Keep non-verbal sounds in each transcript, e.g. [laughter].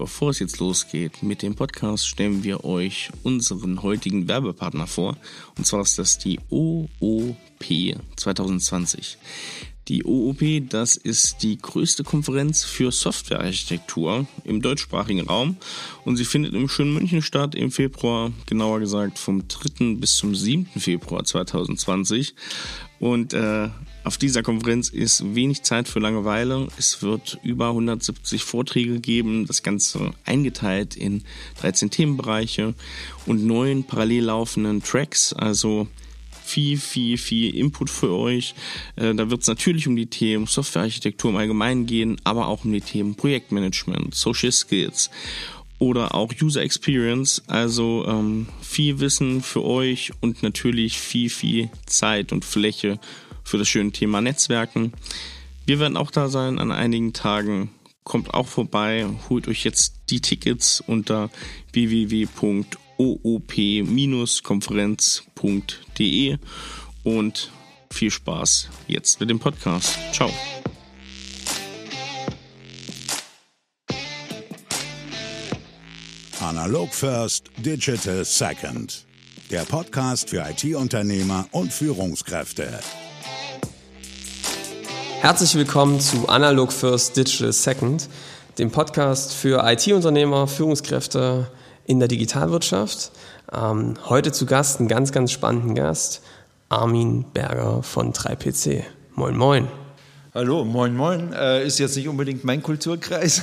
Bevor es jetzt losgeht mit dem Podcast, stellen wir euch unseren heutigen Werbepartner vor. Und zwar ist das die OOP 2020. Die OOP, das ist die größte Konferenz für Softwarearchitektur im deutschsprachigen Raum und sie findet im schönen München statt im Februar, genauer gesagt vom 3. bis zum 7. Februar 2020. Und äh, auf dieser Konferenz ist wenig Zeit für Langeweile. Es wird über 170 Vorträge geben, das Ganze eingeteilt in 13 Themenbereiche und neun parallel laufenden Tracks. Also viel, viel, viel Input für euch. Äh, da wird es natürlich um die Themen Softwarearchitektur im Allgemeinen gehen, aber auch um die Themen Projektmanagement, Social Skills oder auch User Experience. Also ähm, viel Wissen für euch und natürlich viel, viel Zeit und Fläche für das schöne Thema Netzwerken. Wir werden auch da sein an einigen Tagen. Kommt auch vorbei, holt euch jetzt die Tickets unter www.oop-konferenz.de und viel Spaß jetzt mit dem Podcast. Ciao. Analog First, Digital Second. Der Podcast für IT-Unternehmer und Führungskräfte. Herzlich willkommen zu Analog First Digital Second, dem Podcast für IT-Unternehmer, Führungskräfte in der Digitalwirtschaft. Ähm, heute zu Gast, einen ganz, ganz spannenden Gast, Armin Berger von 3PC. Moin, moin. Hallo, moin, moin. Äh, ist jetzt nicht unbedingt mein Kulturkreis.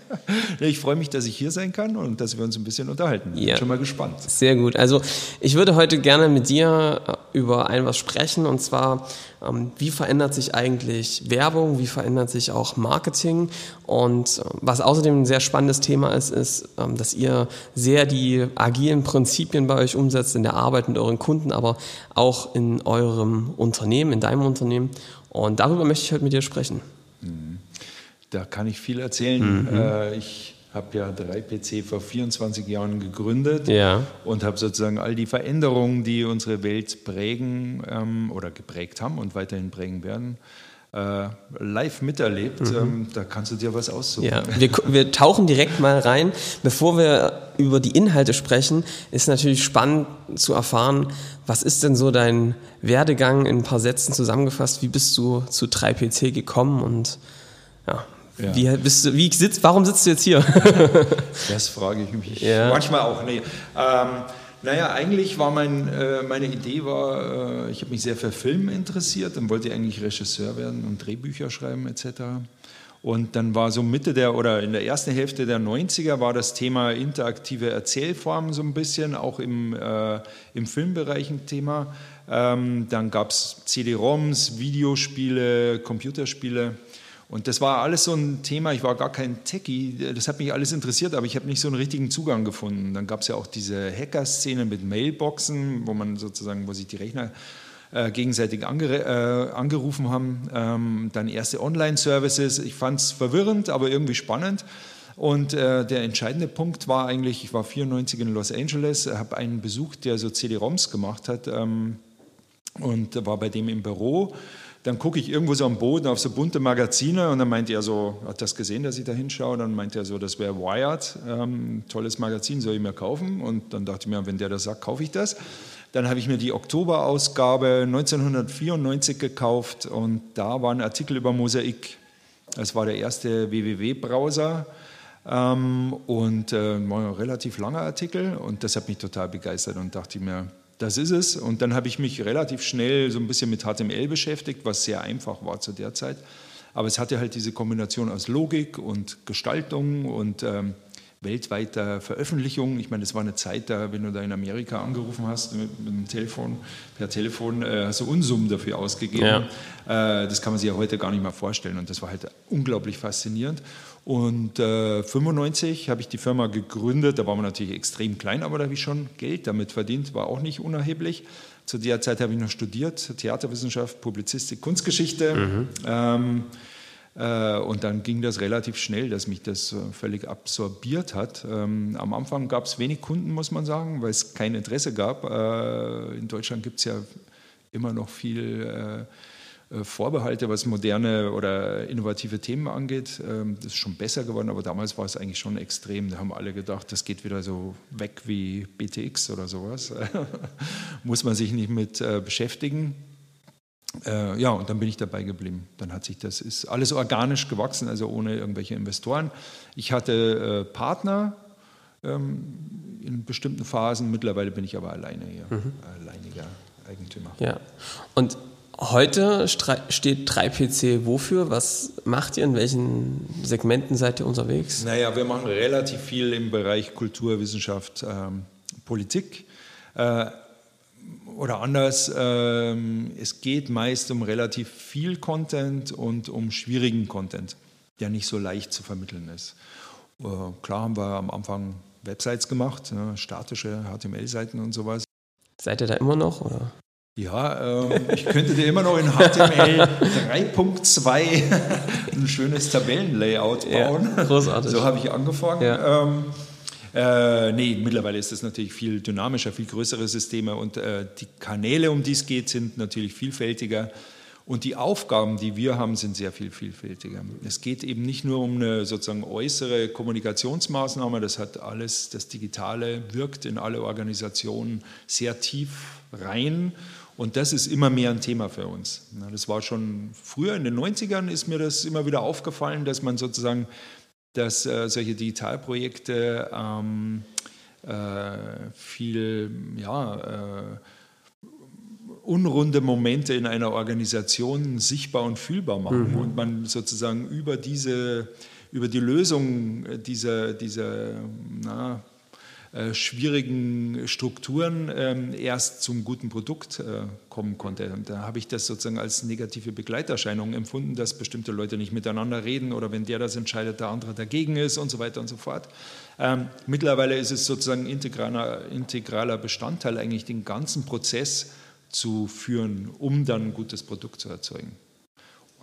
[laughs] ich freue mich, dass ich hier sein kann und dass wir uns ein bisschen unterhalten. Ja. Bin schon mal gespannt. Sehr gut. Also ich würde heute gerne mit dir äh, über ein was sprechen und zwar, ähm, wie verändert sich eigentlich Werbung, wie verändert sich auch Marketing und äh, was außerdem ein sehr spannendes Thema ist, ist, ähm, dass ihr sehr die agilen Prinzipien bei euch umsetzt in der Arbeit mit euren Kunden, aber auch in eurem Unternehmen, in deinem Unternehmen. Und darüber möchte ich heute mit dir sprechen. Mhm. Da kann ich viel erzählen. Mhm. Äh, ich habe ja 3PC vor 24 Jahren gegründet ja. und habe sozusagen all die Veränderungen, die unsere Welt prägen ähm, oder geprägt haben und weiterhin prägen werden, äh, live miterlebt. Mhm. Ähm, da kannst du dir was aussuchen. Ja, wir, wir tauchen direkt mal rein. Bevor wir über die Inhalte sprechen, ist natürlich spannend zu erfahren, was ist denn so dein Werdegang in ein paar Sätzen zusammengefasst? Wie bist du zu 3PC gekommen und ja, ja. Wie bist du, wie sitzt, warum sitzt du jetzt hier? das frage ich mich ja. manchmal auch. Nee. Ähm, naja, eigentlich war mein, äh, meine Idee war, äh, ich habe mich sehr für Film interessiert und wollte eigentlich Regisseur werden und Drehbücher schreiben etc. Und dann war so Mitte der oder in der ersten Hälfte der 90er war das Thema interaktive Erzählformen so ein bisschen, auch im, äh, im Filmbereich ein Thema. Ähm, dann gab es CD-ROMs, Videospiele, Computerspiele. Und das war alles so ein Thema, ich war gar kein Techie, das hat mich alles interessiert, aber ich habe nicht so einen richtigen Zugang gefunden. Dann gab es ja auch diese Hacker-Szene mit Mailboxen, wo man sozusagen, wo sich die Rechner äh, gegenseitig ange, äh, angerufen haben. Ähm, dann erste Online-Services. Ich fand es verwirrend, aber irgendwie spannend. Und äh, der entscheidende Punkt war eigentlich, ich war 94 in Los Angeles, habe einen besucht, der so CD-ROMs gemacht hat ähm, und war bei dem im Büro dann gucke ich irgendwo so am Boden auf so bunte Magazine und dann meint er so, hat das gesehen, dass ich da hinschaue? Dann meint er so, das wäre Wired, ähm, tolles Magazin, soll ich mir kaufen? Und dann dachte ich mir, wenn der das sagt, kaufe ich das. Dann habe ich mir die Oktoberausgabe 1994 gekauft und da war ein Artikel über Mosaik. Das war der erste www-Browser. Ähm, und äh, war ein relativ langer Artikel und das hat mich total begeistert und dachte mir, das ist es. Und dann habe ich mich relativ schnell so ein bisschen mit HTML beschäftigt, was sehr einfach war zu der Zeit. Aber es hatte halt diese Kombination aus Logik und Gestaltung und ähm, weltweiter Veröffentlichung. Ich meine, das war eine Zeit, da, wenn du da in Amerika angerufen hast mit, mit dem Telefon, per Telefon, äh, hast du Unsummen dafür ausgegeben. Ja. Äh, das kann man sich ja heute gar nicht mehr vorstellen. Und das war halt unglaublich faszinierend. Und äh, 95 habe ich die Firma gegründet. Da waren wir natürlich extrem klein, aber da habe ich schon Geld damit verdient, war auch nicht unerheblich. Zu der Zeit habe ich noch studiert, Theaterwissenschaft, Publizistik, Kunstgeschichte. Mhm. Ähm, äh, und dann ging das relativ schnell, dass mich das äh, völlig absorbiert hat. Ähm, am Anfang gab es wenig Kunden, muss man sagen, weil es kein Interesse gab. Äh, in Deutschland gibt es ja immer noch viel äh, Vorbehalte, was moderne oder innovative Themen angeht. Ähm, das ist schon besser geworden, aber damals war es eigentlich schon extrem. Da haben alle gedacht, das geht wieder so weg wie BTX oder sowas. [laughs] Muss man sich nicht mit äh, beschäftigen. Äh, ja, und dann bin ich dabei geblieben. Dann hat sich das, ist alles organisch gewachsen, also ohne irgendwelche Investoren. Ich hatte Partner ähm, in bestimmten Phasen, mittlerweile bin ich aber alleine hier, mhm. alleiniger Eigentümer. Ja, und Heute steht 3PC wofür? Was macht ihr? In welchen Segmenten seid ihr unterwegs? Naja, wir machen relativ viel im Bereich Kultur, Wissenschaft, ähm, Politik. Äh, oder anders, ähm, es geht meist um relativ viel Content und um schwierigen Content, der nicht so leicht zu vermitteln ist. Äh, klar haben wir am Anfang Websites gemacht, ne, statische HTML-Seiten und sowas. Seid ihr da immer noch? Oder? Ja, ähm, ich könnte dir immer noch in HTML 3.2 [laughs] ein schönes Tabellenlayout bauen. Ja, großartig. So habe ich angefangen. Ja. Ähm, äh, nee, mittlerweile ist das natürlich viel dynamischer, viel größere Systeme und äh, die Kanäle, um die es geht, sind natürlich vielfältiger. Und die Aufgaben, die wir haben, sind sehr viel vielfältiger. Es geht eben nicht nur um eine sozusagen äußere Kommunikationsmaßnahme, das hat alles, das Digitale wirkt in alle Organisationen sehr tief rein und das ist immer mehr ein Thema für uns. Das war schon früher, in den 90ern ist mir das immer wieder aufgefallen, dass man sozusagen, dass äh, solche Digitalprojekte ähm, äh, viel, ja, äh, unrunde Momente in einer Organisation sichtbar und fühlbar machen mhm. und man sozusagen über diese über die Lösung dieser, dieser na, schwierigen Strukturen ähm, erst zum guten Produkt äh, kommen konnte. Da habe ich das sozusagen als negative Begleiterscheinung empfunden, dass bestimmte Leute nicht miteinander reden oder wenn der das entscheidet, der andere dagegen ist und so weiter und so fort. Ähm, mittlerweile ist es sozusagen integraler, integraler Bestandteil, eigentlich den ganzen Prozess zu führen, um dann ein gutes Produkt zu erzeugen.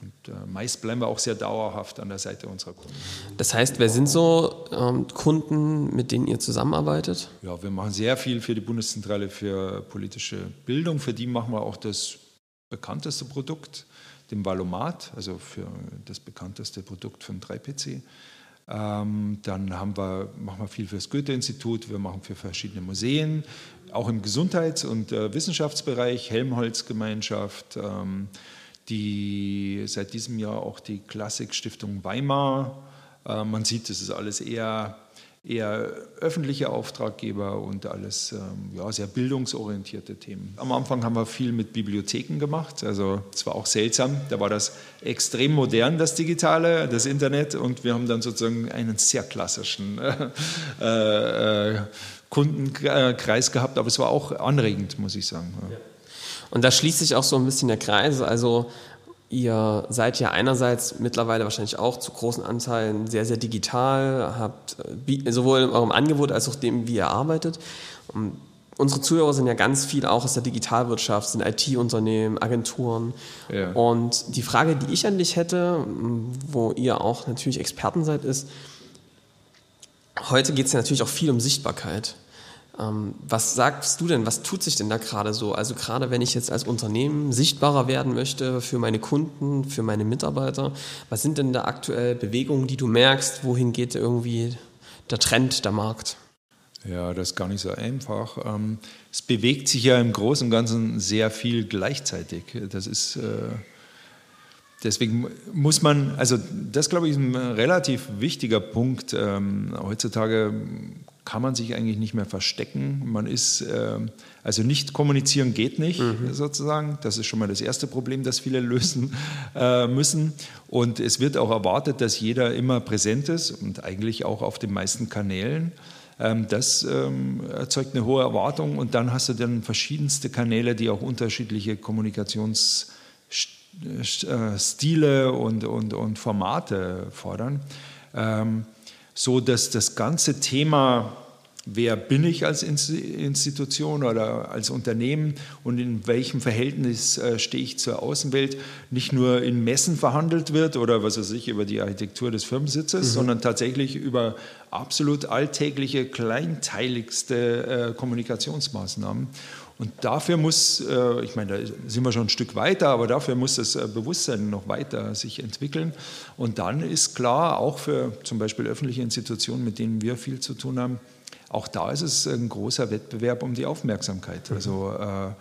Und äh, meist bleiben wir auch sehr dauerhaft an der Seite unserer Kunden. Das heißt, wer sind so ähm, Kunden, mit denen ihr zusammenarbeitet? Ja, wir machen sehr viel für die Bundeszentrale für politische Bildung. Für die machen wir auch das bekannteste Produkt, den Valomat, also für das bekannteste Produkt von 3PC. Ähm, dann haben wir, machen wir viel für das Goethe-Institut, wir machen für verschiedene Museen, auch im Gesundheits- und äh, Wissenschaftsbereich, Helmholtz-Gemeinschaft. Ähm, die seit diesem Jahr auch die Klassikstiftung Weimar. Äh, man sieht, das ist alles eher, eher öffentliche Auftraggeber und alles ähm, ja, sehr bildungsorientierte Themen. Am Anfang haben wir viel mit Bibliotheken gemacht, also es war auch seltsam, da war das extrem modern, das Digitale, das Internet und wir haben dann sozusagen einen sehr klassischen [laughs] äh, äh, Kundenkreis gehabt, aber es war auch anregend, muss ich sagen. Ja. Und da schließt sich auch so ein bisschen der Kreis. Also ihr seid ja einerseits mittlerweile wahrscheinlich auch zu großen Anteilen sehr, sehr digital, habt äh, sowohl in eurem Angebot als auch dem, wie ihr arbeitet. Und unsere Zuhörer sind ja ganz viel auch aus der Digitalwirtschaft, sind IT-Unternehmen, Agenturen. Ja. Und die Frage, die ich an dich hätte, wo ihr auch natürlich Experten seid, ist, heute geht es ja natürlich auch viel um Sichtbarkeit. Ähm, was sagst du denn, was tut sich denn da gerade so? Also gerade wenn ich jetzt als Unternehmen sichtbarer werden möchte für meine Kunden, für meine Mitarbeiter, was sind denn da aktuell Bewegungen, die du merkst? Wohin geht irgendwie der Trend, der Markt? Ja, das ist gar nicht so einfach. Ähm, es bewegt sich ja im Großen und Ganzen sehr viel gleichzeitig. Das ist äh, deswegen muss man, also das glaube ich ist ein relativ wichtiger Punkt. Ähm, heutzutage kann man sich eigentlich nicht mehr verstecken. Man ist, äh, also nicht kommunizieren geht nicht, mhm. sozusagen. Das ist schon mal das erste Problem, das viele lösen [laughs] äh, müssen. Und es wird auch erwartet, dass jeder immer präsent ist und eigentlich auch auf den meisten Kanälen. Ähm, das ähm, erzeugt eine hohe Erwartung und dann hast du dann verschiedenste Kanäle, die auch unterschiedliche Kommunikationsstile und, und, und Formate fordern. Ähm, so dass das ganze Thema, wer bin ich als Institution oder als Unternehmen und in welchem Verhältnis äh, stehe ich zur Außenwelt, nicht nur in Messen verhandelt wird oder was weiß ich über die Architektur des Firmensitzes, mhm. sondern tatsächlich über absolut alltägliche, kleinteiligste äh, Kommunikationsmaßnahmen. Und dafür muss, äh, ich meine, da sind wir schon ein Stück weiter, aber dafür muss das äh, Bewusstsein noch weiter sich entwickeln. Und dann ist klar, auch für zum Beispiel öffentliche Institutionen, mit denen wir viel zu tun haben, auch da ist es ein großer Wettbewerb um die Aufmerksamkeit. Also äh,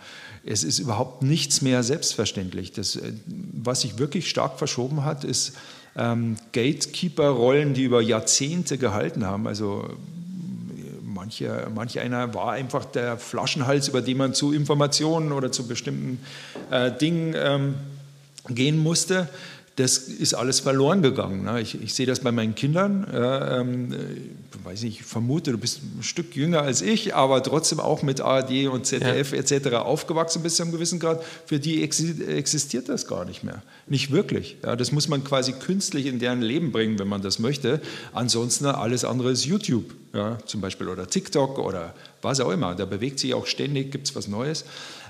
es ist überhaupt nichts mehr selbstverständlich. Das, was sich wirklich stark verschoben hat, ist ähm, Gatekeeper-Rollen, die über Jahrzehnte gehalten haben. Also manche, manch einer war einfach der Flaschenhals, über den man zu Informationen oder zu bestimmten äh, Dingen ähm, gehen musste das ist alles verloren gegangen. Ne? Ich, ich, sehe das bei meinen Kindern. Ähm, ich weiß nicht, ich vermute, du bist ein Stück jünger als ich, aber trotzdem auch mit ARD und ZDF ja. etc. aufgewachsen bis zu einem gewissen Grad. Für die existiert das gar nicht mehr. Nicht wirklich. Ja? Das muss man quasi künstlich in deren Leben bringen, wenn man das möchte. Ansonsten alles andere ist YouTube ja? zum Beispiel oder TikTok oder was auch immer. Da bewegt sich auch ständig, gibt es was Neues.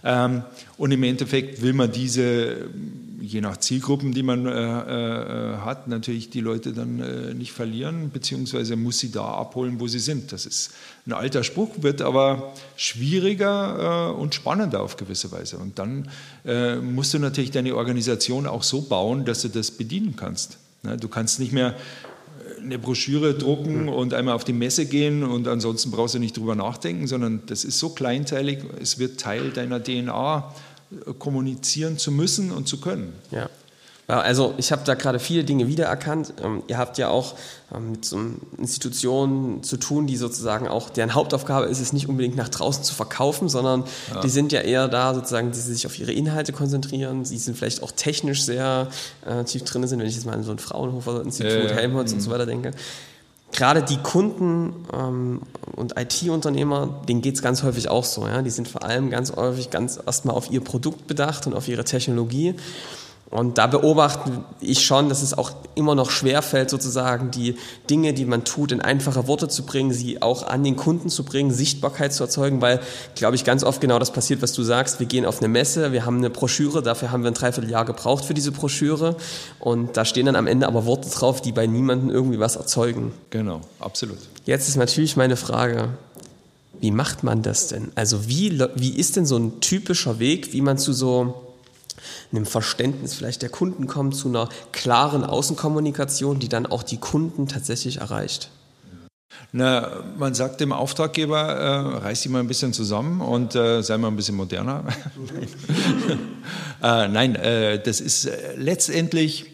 Ähm, und im Endeffekt will man diese je nach Zielgruppen, die man äh, äh, hat, natürlich die Leute dann äh, nicht verlieren, beziehungsweise muss sie da abholen, wo sie sind. Das ist ein alter Spruch, wird aber schwieriger äh, und spannender auf gewisse Weise. Und dann äh, musst du natürlich deine Organisation auch so bauen, dass du das bedienen kannst. Ne? Du kannst nicht mehr äh, eine Broschüre drucken mhm. und einmal auf die Messe gehen und ansonsten brauchst du nicht drüber nachdenken, sondern das ist so kleinteilig, es wird Teil deiner DNA kommunizieren zu müssen und zu können. Ja. Also ich habe da gerade viele Dinge wiedererkannt. Ähm, ihr habt ja auch ähm, mit so Institutionen zu tun, die sozusagen auch, deren Hauptaufgabe ist es nicht unbedingt nach draußen zu verkaufen, sondern ja. die sind ja eher da sozusagen, die sich auf ihre Inhalte konzentrieren. Sie sind vielleicht auch technisch sehr äh, tief drin sind, wenn ich jetzt mal an so ein Fraunhofer-Institut, äh, Helmholtz und so weiter denke gerade die Kunden ähm, und IT-Unternehmer, denen geht es ganz häufig auch so. Ja? Die sind vor allem ganz häufig ganz erstmal auf ihr Produkt bedacht und auf ihre Technologie und da beobachte ich schon, dass es auch immer noch schwerfällt, sozusagen die Dinge, die man tut, in einfache Worte zu bringen, sie auch an den Kunden zu bringen, Sichtbarkeit zu erzeugen, weil, glaube ich, ganz oft genau das passiert, was du sagst. Wir gehen auf eine Messe, wir haben eine Broschüre, dafür haben wir ein Dreivierteljahr gebraucht für diese Broschüre und da stehen dann am Ende aber Worte drauf, die bei niemandem irgendwie was erzeugen. Genau, absolut. Jetzt ist natürlich meine Frage, wie macht man das denn? Also wie, wie ist denn so ein typischer Weg, wie man zu so einem Verständnis vielleicht der Kunden kommt, zu einer klaren Außenkommunikation, die dann auch die Kunden tatsächlich erreicht? Na, man sagt dem Auftraggeber, äh, reiß dich mal ein bisschen zusammen und äh, sei mal ein bisschen moderner. [laughs] äh, nein, äh, das ist äh, letztendlich,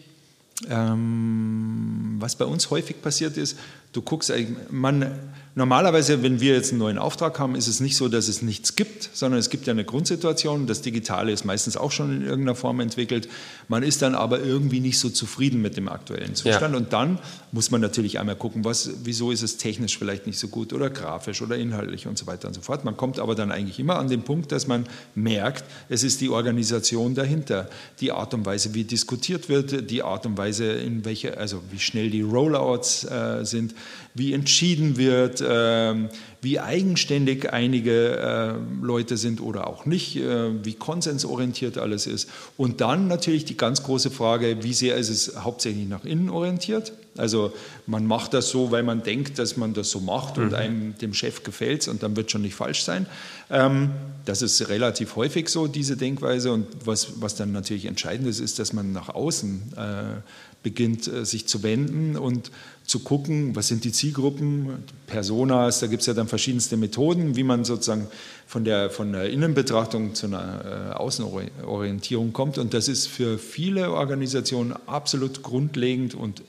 ähm, was bei uns häufig passiert ist, du guckst, man Normalerweise, wenn wir jetzt einen neuen Auftrag haben, ist es nicht so, dass es nichts gibt, sondern es gibt ja eine Grundsituation. Das Digitale ist meistens auch schon in irgendeiner Form entwickelt. Man ist dann aber irgendwie nicht so zufrieden mit dem aktuellen Zustand. Ja. Und dann muss man natürlich einmal gucken, was, wieso ist es technisch vielleicht nicht so gut oder grafisch oder inhaltlich und so weiter und so fort. Man kommt aber dann eigentlich immer an den Punkt, dass man merkt, es ist die Organisation dahinter, die Art und Weise, wie diskutiert wird, die Art und Weise, in welche, also wie schnell die Rollouts äh, sind, wie entschieden wird, äh, wie eigenständig einige äh, Leute sind oder auch nicht, äh, wie konsensorientiert alles ist. Und dann natürlich die ganz große Frage, wie sehr ist es hauptsächlich nach innen orientiert? Also man macht das so, weil man denkt, dass man das so macht und mhm. einem dem Chef gefällt und dann wird schon nicht falsch sein. Ähm, das ist relativ häufig so, diese Denkweise. Und was, was dann natürlich entscheidend ist, ist, dass man nach außen äh, beginnt, äh, sich zu wenden und zu gucken, was sind die Zielgruppen, Personas, da gibt es ja dann verschiedenste Methoden, wie man sozusagen von der, von der Innenbetrachtung zu einer äh, Außenorientierung kommt. Und das ist für viele Organisationen absolut grundlegend und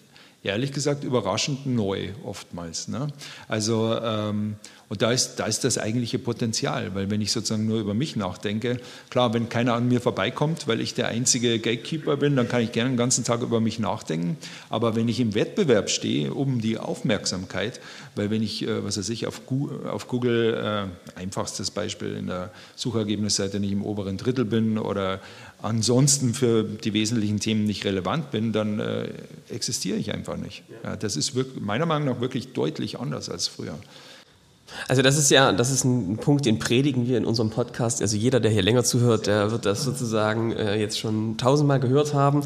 ehrlich gesagt überraschend neu oftmals. Ne? Also ähm, und da ist, da ist das eigentliche Potenzial, weil wenn ich sozusagen nur über mich nachdenke, klar, wenn keiner an mir vorbeikommt, weil ich der einzige Gatekeeper bin, dann kann ich gerne den ganzen Tag über mich nachdenken. Aber wenn ich im Wettbewerb stehe um die Aufmerksamkeit, weil wenn ich, äh, was weiß ich, auf Google, auf Google äh, einfachstes Beispiel in der Suchergebnisseite nicht im oberen Drittel bin oder ansonsten für die wesentlichen Themen nicht relevant bin, dann äh, existiere ich einfach nicht. Ja, das ist wirklich, meiner Meinung nach wirklich deutlich anders als früher. Also das ist ja, das ist ein Punkt, den predigen wir in unserem Podcast. Also jeder, der hier länger zuhört, der wird das sozusagen äh, jetzt schon tausendmal gehört haben.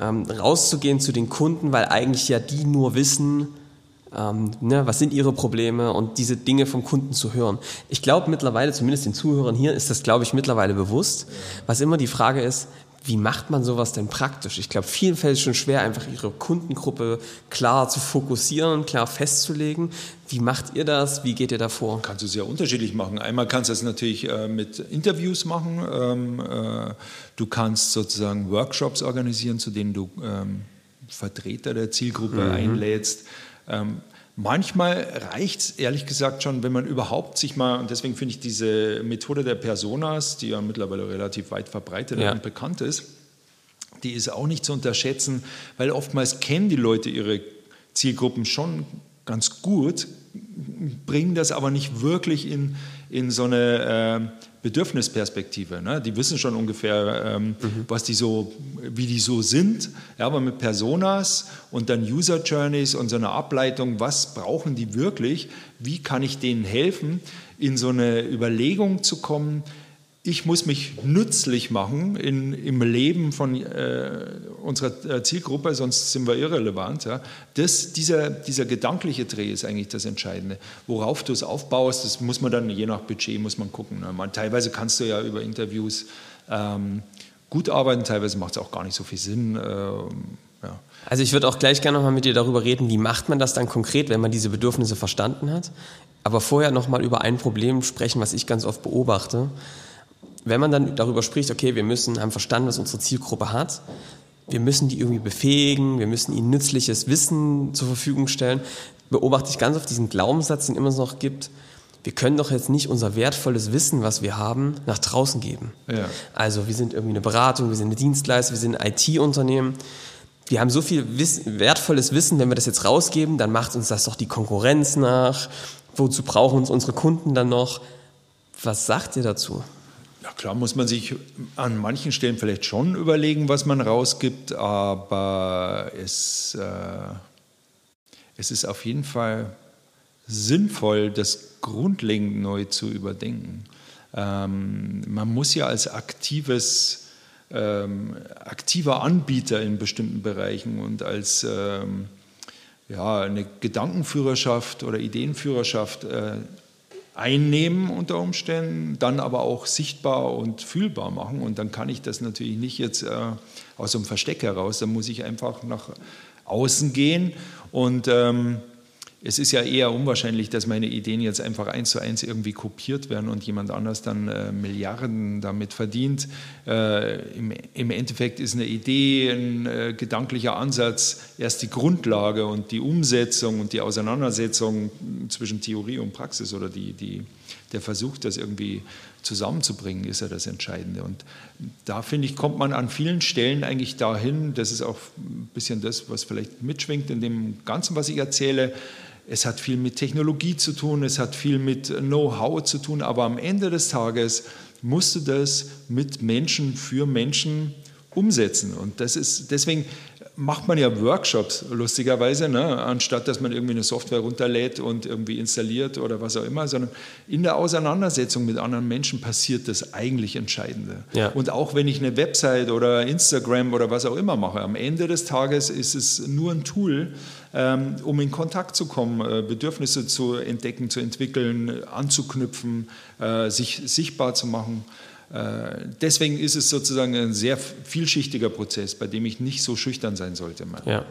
Ähm, rauszugehen zu den Kunden, weil eigentlich ja die nur wissen, ähm, ne, was sind ihre Probleme und diese Dinge vom Kunden zu hören. Ich glaube mittlerweile, zumindest den Zuhörern hier, ist das, glaube ich, mittlerweile bewusst. Was immer die Frage ist, wie macht man sowas denn praktisch? Ich glaube, vielen fällt es schon schwer, einfach ihre Kundengruppe klar zu fokussieren, klar festzulegen. Wie macht ihr das? Wie geht ihr da vor? Kannst du sehr unterschiedlich machen. Einmal kannst du es natürlich äh, mit Interviews machen. Ähm, äh, du kannst sozusagen Workshops organisieren, zu denen du ähm, Vertreter der Zielgruppe mhm. einlädst. Ähm, Manchmal reicht es ehrlich gesagt schon, wenn man überhaupt sich mal, und deswegen finde ich diese Methode der Personas, die ja mittlerweile relativ weit verbreitet ja. und bekannt ist, die ist auch nicht zu unterschätzen, weil oftmals kennen die Leute ihre Zielgruppen schon ganz gut, bringen das aber nicht wirklich in, in so eine äh, Bedürfnisperspektive. Ne? Die wissen schon ungefähr, ähm, mhm. was die so, wie die so sind. Ja, aber mit Personas und dann User Journeys und so einer Ableitung, was brauchen die wirklich? Wie kann ich denen helfen, in so eine Überlegung zu kommen? Ich muss mich nützlich machen in, im Leben von äh, unserer äh, Zielgruppe, sonst sind wir irrelevant. Ja. Das, dieser, dieser gedankliche Dreh ist eigentlich das Entscheidende. Worauf du es aufbaust, das muss man dann, je nach Budget, muss man gucken. Ne. Man, teilweise kannst du ja über Interviews ähm, gut arbeiten, teilweise macht es auch gar nicht so viel Sinn. Äh, ja. Also ich würde auch gleich gerne nochmal mit dir darüber reden, wie macht man das dann konkret, wenn man diese Bedürfnisse verstanden hat. Aber vorher nochmal über ein Problem sprechen, was ich ganz oft beobachte wenn man dann darüber spricht, okay, wir müssen, haben verstanden, was unsere Zielgruppe hat, wir müssen die irgendwie befähigen, wir müssen ihnen nützliches Wissen zur Verfügung stellen, beobachte ich ganz oft diesen Glaubenssatz, den immer noch gibt, wir können doch jetzt nicht unser wertvolles Wissen, was wir haben, nach draußen geben. Ja. Also wir sind irgendwie eine Beratung, wir sind eine Dienstleister, wir sind ein IT-Unternehmen. Wir haben so viel Wissen, wertvolles Wissen, wenn wir das jetzt rausgeben, dann macht uns das doch die Konkurrenz nach. Wozu brauchen uns unsere Kunden dann noch? Was sagt ihr dazu? Ja, klar muss man sich an manchen Stellen vielleicht schon überlegen, was man rausgibt, aber es, äh, es ist auf jeden Fall sinnvoll, das grundlegend neu zu überdenken. Ähm, man muss ja als aktives, ähm, aktiver Anbieter in bestimmten Bereichen und als ähm, ja, eine Gedankenführerschaft oder Ideenführerschaft äh, einnehmen unter Umständen, dann aber auch sichtbar und fühlbar machen. Und dann kann ich das natürlich nicht jetzt äh, aus dem Versteck heraus, dann muss ich einfach nach außen gehen und ähm, es ist ja eher unwahrscheinlich, dass meine Ideen jetzt einfach eins zu eins irgendwie kopiert werden und jemand anders dann äh, Milliarden damit verdient. Äh, im, im, Endeffekt ist eine Idee, ein äh, gedanklicher Ansatz erst die Grundlage und die Umsetzung und die Auseinandersetzung zwischen Theorie und Praxis oder die, die, der Versuch, das irgendwie zusammenzubringen, ist ja das Entscheidende. Und da finde ich, kommt man an vielen Stellen eigentlich dahin, das ist auch ein bisschen das, was vielleicht mitschwingt in dem Ganzen, was ich erzähle, es hat viel mit Technologie zu tun, es hat viel mit Know-how zu tun, aber am Ende des Tages musst du das mit Menschen für Menschen umsetzen. Und das ist deswegen macht man ja Workshops, lustigerweise, ne? anstatt dass man irgendwie eine Software runterlädt und irgendwie installiert oder was auch immer, sondern in der Auseinandersetzung mit anderen Menschen passiert das eigentlich Entscheidende. Ja. Und auch wenn ich eine Website oder Instagram oder was auch immer mache, am Ende des Tages ist es nur ein Tool, ähm, um in Kontakt zu kommen, äh, Bedürfnisse zu entdecken, zu entwickeln, anzuknüpfen, äh, sich sichtbar zu machen. Äh, deswegen ist es sozusagen ein sehr vielschichtiger Prozess, bei dem ich nicht so schüchtern sein sollte. Ja.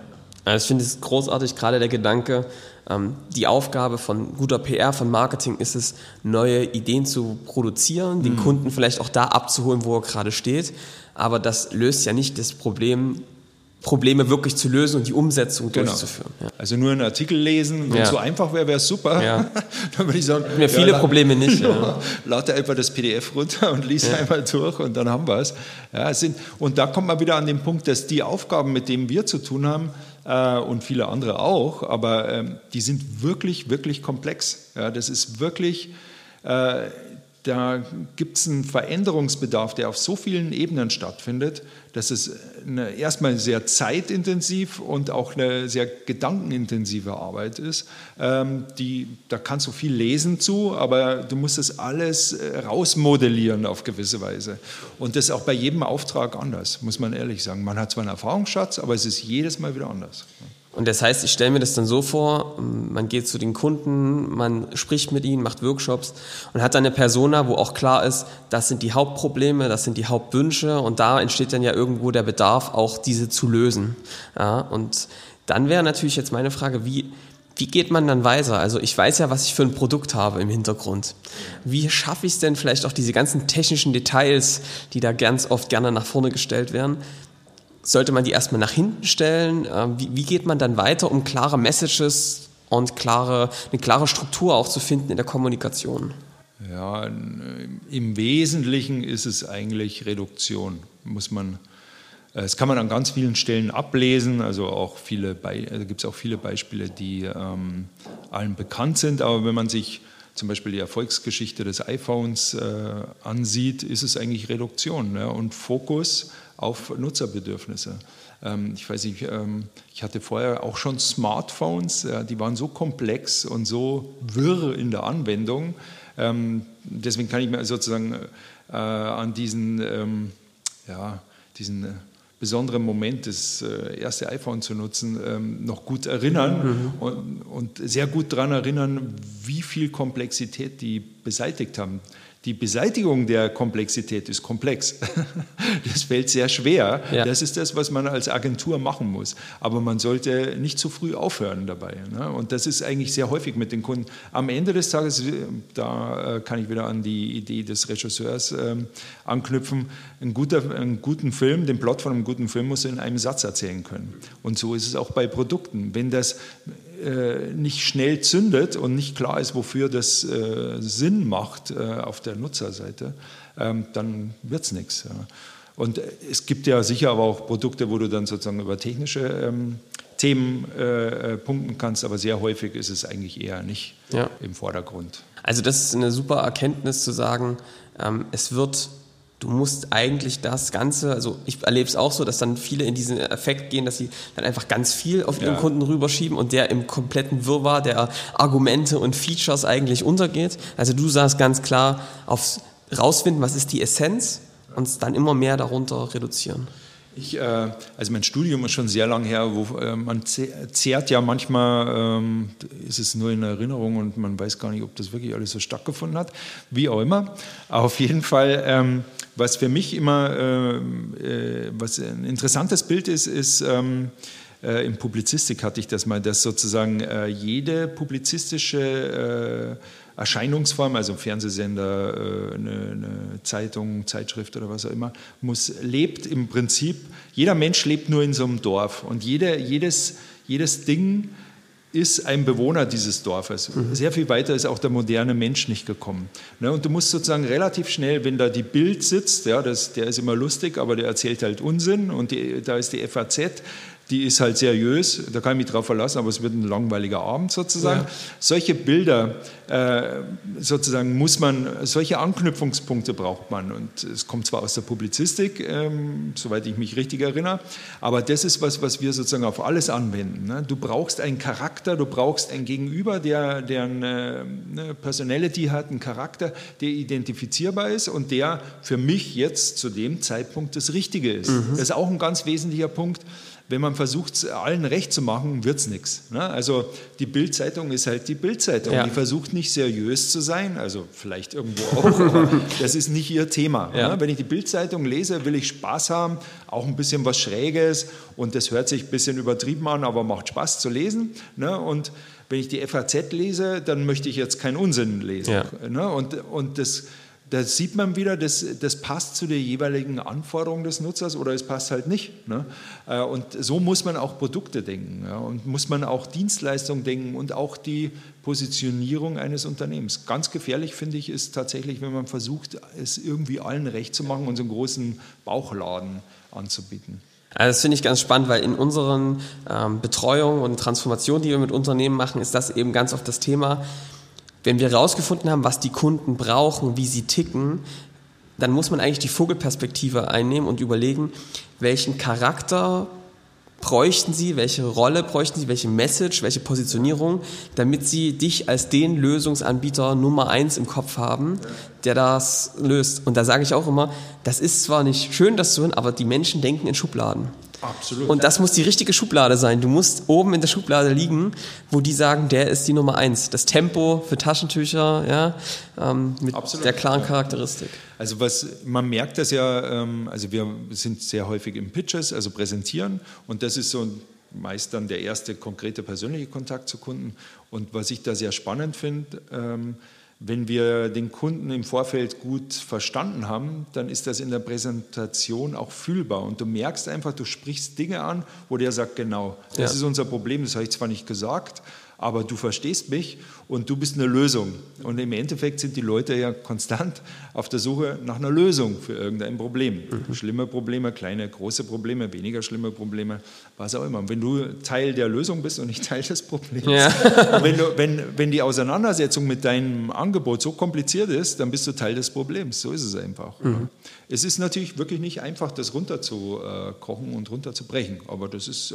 Also ich finde es großartig, gerade der Gedanke, ähm, die Aufgabe von guter PR, von Marketing ist es, neue Ideen zu produzieren, den mhm. Kunden vielleicht auch da abzuholen, wo er gerade steht. Aber das löst ja nicht das Problem, Probleme wirklich zu lösen und die Umsetzung genau. durchzuführen. Ja. Also nur einen Artikel lesen, wenn ja. es so einfach wäre, wäre es super. Ja. [laughs] dann würde ich sagen, mir viele Probleme nicht. Ja. [laughs] Lade einfach das PDF runter und lies einmal durch und dann haben wir es. Ja, sind, und da kommt man wieder an den Punkt, dass die Aufgaben, mit denen wir zu tun haben, äh, und viele andere auch, aber ähm, die sind wirklich, wirklich komplex. Ja, das ist wirklich äh, da gibt es einen Veränderungsbedarf, der auf so vielen Ebenen stattfindet, dass es eine, erstmal sehr zeitintensiv und auch eine sehr gedankenintensive Arbeit ist. Ähm, die, da kannst du viel lesen zu, aber du musst das alles äh, rausmodellieren auf gewisse Weise. Und das ist auch bei jedem Auftrag anders, muss man ehrlich sagen. Man hat zwar einen Erfahrungsschatz, aber es ist jedes Mal wieder anders. Und das heißt, ich stelle mir das dann so vor, man geht zu den Kunden, man spricht mit ihnen, macht Workshops und hat dann eine Persona, wo auch klar ist, das sind die Hauptprobleme, das sind die Hauptwünsche und da entsteht dann ja irgendwo der Bedarf, auch diese zu lösen. Ja, und dann wäre natürlich jetzt meine Frage, wie, wie geht man dann weiter? Also ich weiß ja, was ich für ein Produkt habe im Hintergrund. Wie schaffe ich es denn vielleicht auch diese ganzen technischen Details, die da ganz oft gerne nach vorne gestellt werden? Sollte man die erstmal nach hinten stellen? Wie, wie geht man dann weiter, um klare Messages und klare, eine klare Struktur auch zu finden in der Kommunikation? Ja, im Wesentlichen ist es eigentlich Reduktion, muss man äh, das kann man an ganz vielen Stellen ablesen, also auch viele, also gibt es auch viele Beispiele, die ähm, allen bekannt sind, aber wenn man sich zum Beispiel die Erfolgsgeschichte des iPhones äh, ansieht, ist es eigentlich Reduktion ne? und Fokus auf Nutzerbedürfnisse. Ähm, ich weiß nicht, ähm, ich hatte vorher auch schon Smartphones, die waren so komplex und so wirr in der Anwendung. Ähm, deswegen kann ich mir sozusagen äh, an diesen, ja, diesen äh, besonderen Moment, das äh, erste iPhone zu nutzen, noch gut erinnern mhm. und, und, sehr gut daran erinnern, wie viel Komplexität die beseitigt haben. Die Beseitigung der Komplexität ist komplex. [laughs] Das fällt sehr schwer. Ja. Das ist das, was man als Agentur machen muss. Aber man sollte nicht zu früh aufhören dabei. Ne? Und das ist eigentlich sehr häufig mit den Kunden. Am Ende des Tages, da äh, kann ich wieder an die Idee des Regisseurs ähm, anknüpfen, ein guter, einen guten Film, den Plot von einem guten Film muss er in einem Satz erzählen können. Und so ist es auch bei Produkten. Wenn das äh, nicht schnell zündet und nicht klar ist, wofür das äh, Sinn macht äh, auf der Nutzerseite, ähm, dann wird es nichts. Und es gibt ja sicher aber auch Produkte, wo du dann sozusagen über technische ähm, Themen äh, äh, punkten kannst, aber sehr häufig ist es eigentlich eher nicht ja. im Vordergrund. Also das ist eine super Erkenntnis zu sagen, ähm, es wird du musst eigentlich das Ganze, also ich erlebe es auch so, dass dann viele in diesen Effekt gehen, dass sie dann einfach ganz viel auf ihren ja. Kunden rüberschieben und der im kompletten Wirrwarr der Argumente und Features eigentlich untergeht. Also du sagst ganz klar, aufs rausfinden, was ist die Essenz und dann immer mehr darunter reduzieren. Ich, äh, also mein Studium ist schon sehr lang her, wo äh, man zehrt ja manchmal, ähm, ist es nur in Erinnerung und man weiß gar nicht, ob das wirklich alles so stattgefunden hat, wie auch immer. Auf jeden Fall, ähm, was für mich immer ähm, äh, was ein interessantes Bild ist, ist ähm, äh, in Publizistik hatte ich das mal, dass sozusagen äh, jede publizistische äh, Erscheinungsform, also Fernsehsender, äh, eine, eine, Zeitung, Zeitschrift oder was auch immer, muss, lebt im Prinzip, jeder Mensch lebt nur in so einem Dorf und jede, jedes, jedes Ding ist ein Bewohner dieses Dorfes. Mhm. Sehr viel weiter ist auch der moderne Mensch nicht gekommen. Ne, und du musst sozusagen relativ schnell, wenn da die Bild sitzt, ja, das, der ist immer lustig, aber der erzählt halt Unsinn und die, da ist die FAZ, die ist halt seriös, da kann ich mich drauf verlassen, aber es wird ein langweiliger Abend sozusagen. Ja. Solche Bilder äh, sozusagen muss man, solche Anknüpfungspunkte braucht man und es kommt zwar aus der Publizistik, ähm, soweit ich mich richtig erinnere, aber das ist was, was wir sozusagen auf alles anwenden. Ne? Du brauchst einen Charakter, du brauchst ein Gegenüber, der, der eine, eine Personality hat, einen Charakter, der identifizierbar ist und der für mich jetzt zu dem Zeitpunkt das Richtige ist. Mhm. Das ist auch ein ganz wesentlicher Punkt wenn man versucht, allen recht zu machen, wird es nichts. Ne? Also die Bildzeitung ist halt die Bildzeitung. Ja. Die versucht nicht seriös zu sein, also vielleicht irgendwo auch, aber [laughs] das ist nicht ihr Thema. Ne? Ja. Ne? Wenn ich die Bildzeitung lese, will ich Spaß haben, auch ein bisschen was Schräges und das hört sich ein bisschen übertrieben an, aber macht Spaß zu lesen. Ne? Und wenn ich die FAZ lese, dann möchte ich jetzt keinen Unsinn lesen. Ja. Ne? Und, und das da sieht man wieder, das, das passt zu den jeweiligen Anforderungen des Nutzers oder es passt halt nicht. Ne? Äh, und so muss man auch Produkte denken ja? und muss man auch Dienstleistungen denken und auch die Positionierung eines Unternehmens. Ganz gefährlich finde ich ist tatsächlich, wenn man versucht, es irgendwie allen recht zu machen und so einen großen Bauchladen anzubieten. Also das finde ich ganz spannend, weil in unseren ähm, Betreuungen und Transformationen, die wir mit Unternehmen machen, ist das eben ganz oft das Thema, wenn wir herausgefunden haben, was die Kunden brauchen, wie sie ticken, dann muss man eigentlich die Vogelperspektive einnehmen und überlegen, welchen Charakter bräuchten sie, welche Rolle bräuchten sie, welche Message, welche Positionierung, damit sie dich als den Lösungsanbieter Nummer eins im Kopf haben, der das löst. Und da sage ich auch immer, das ist zwar nicht schön, das zu hören, aber die Menschen denken in Schubladen. Absolut. Und das muss die richtige Schublade sein. Du musst oben in der Schublade liegen, wo die sagen, der ist die Nummer eins. Das Tempo für Taschentücher, ja, ähm, mit Absolut. der klaren Charakteristik. Also was man merkt das ja, ähm, also wir sind sehr häufig im Pitches, also präsentieren, und das ist so meist dann der erste konkrete persönliche Kontakt zu Kunden. Und was ich da sehr spannend finde, ähm, wenn wir den Kunden im Vorfeld gut verstanden haben, dann ist das in der Präsentation auch fühlbar. Und du merkst einfach, du sprichst Dinge an, wo der sagt, genau, das ja. ist unser Problem, das habe ich zwar nicht gesagt, aber du verstehst mich und du bist eine Lösung. Und im Endeffekt sind die Leute ja konstant auf der Suche nach einer Lösung für irgendein Problem. Mhm. Schlimme Probleme, kleine, große Probleme, weniger schlimme Probleme, was auch immer. Und wenn du Teil der Lösung bist und nicht Teil des Problems, ja. [laughs] wenn, du, wenn, wenn die Auseinandersetzung mit deinem Angebot so kompliziert ist, dann bist du Teil des Problems. So ist es einfach. Mhm. Es ist natürlich wirklich nicht einfach, das runterzukochen und runterzubrechen, aber das ist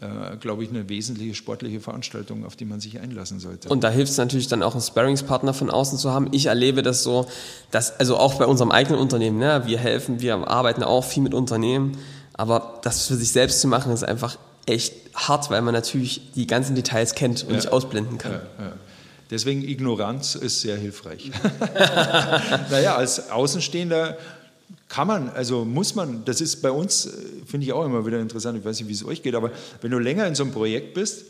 äh, glaube ich, eine wesentliche sportliche Veranstaltung, auf die man sich einlassen sollte. Und da hilft es natürlich dann auch, einen Sparringspartner von außen zu haben. Ich erlebe das so, dass, also auch bei unserem eigenen Unternehmen, ne, wir helfen, wir arbeiten auch viel mit Unternehmen, aber das für sich selbst zu machen, ist einfach echt hart, weil man natürlich die ganzen Details kennt und ja. nicht ausblenden kann. Ja, ja. Deswegen Ignoranz ist sehr hilfreich. [laughs] naja, als Außenstehender kann man, also muss man, das ist bei uns, äh, finde ich auch immer wieder interessant, ich weiß nicht, wie es euch geht, aber wenn du länger in so einem Projekt bist,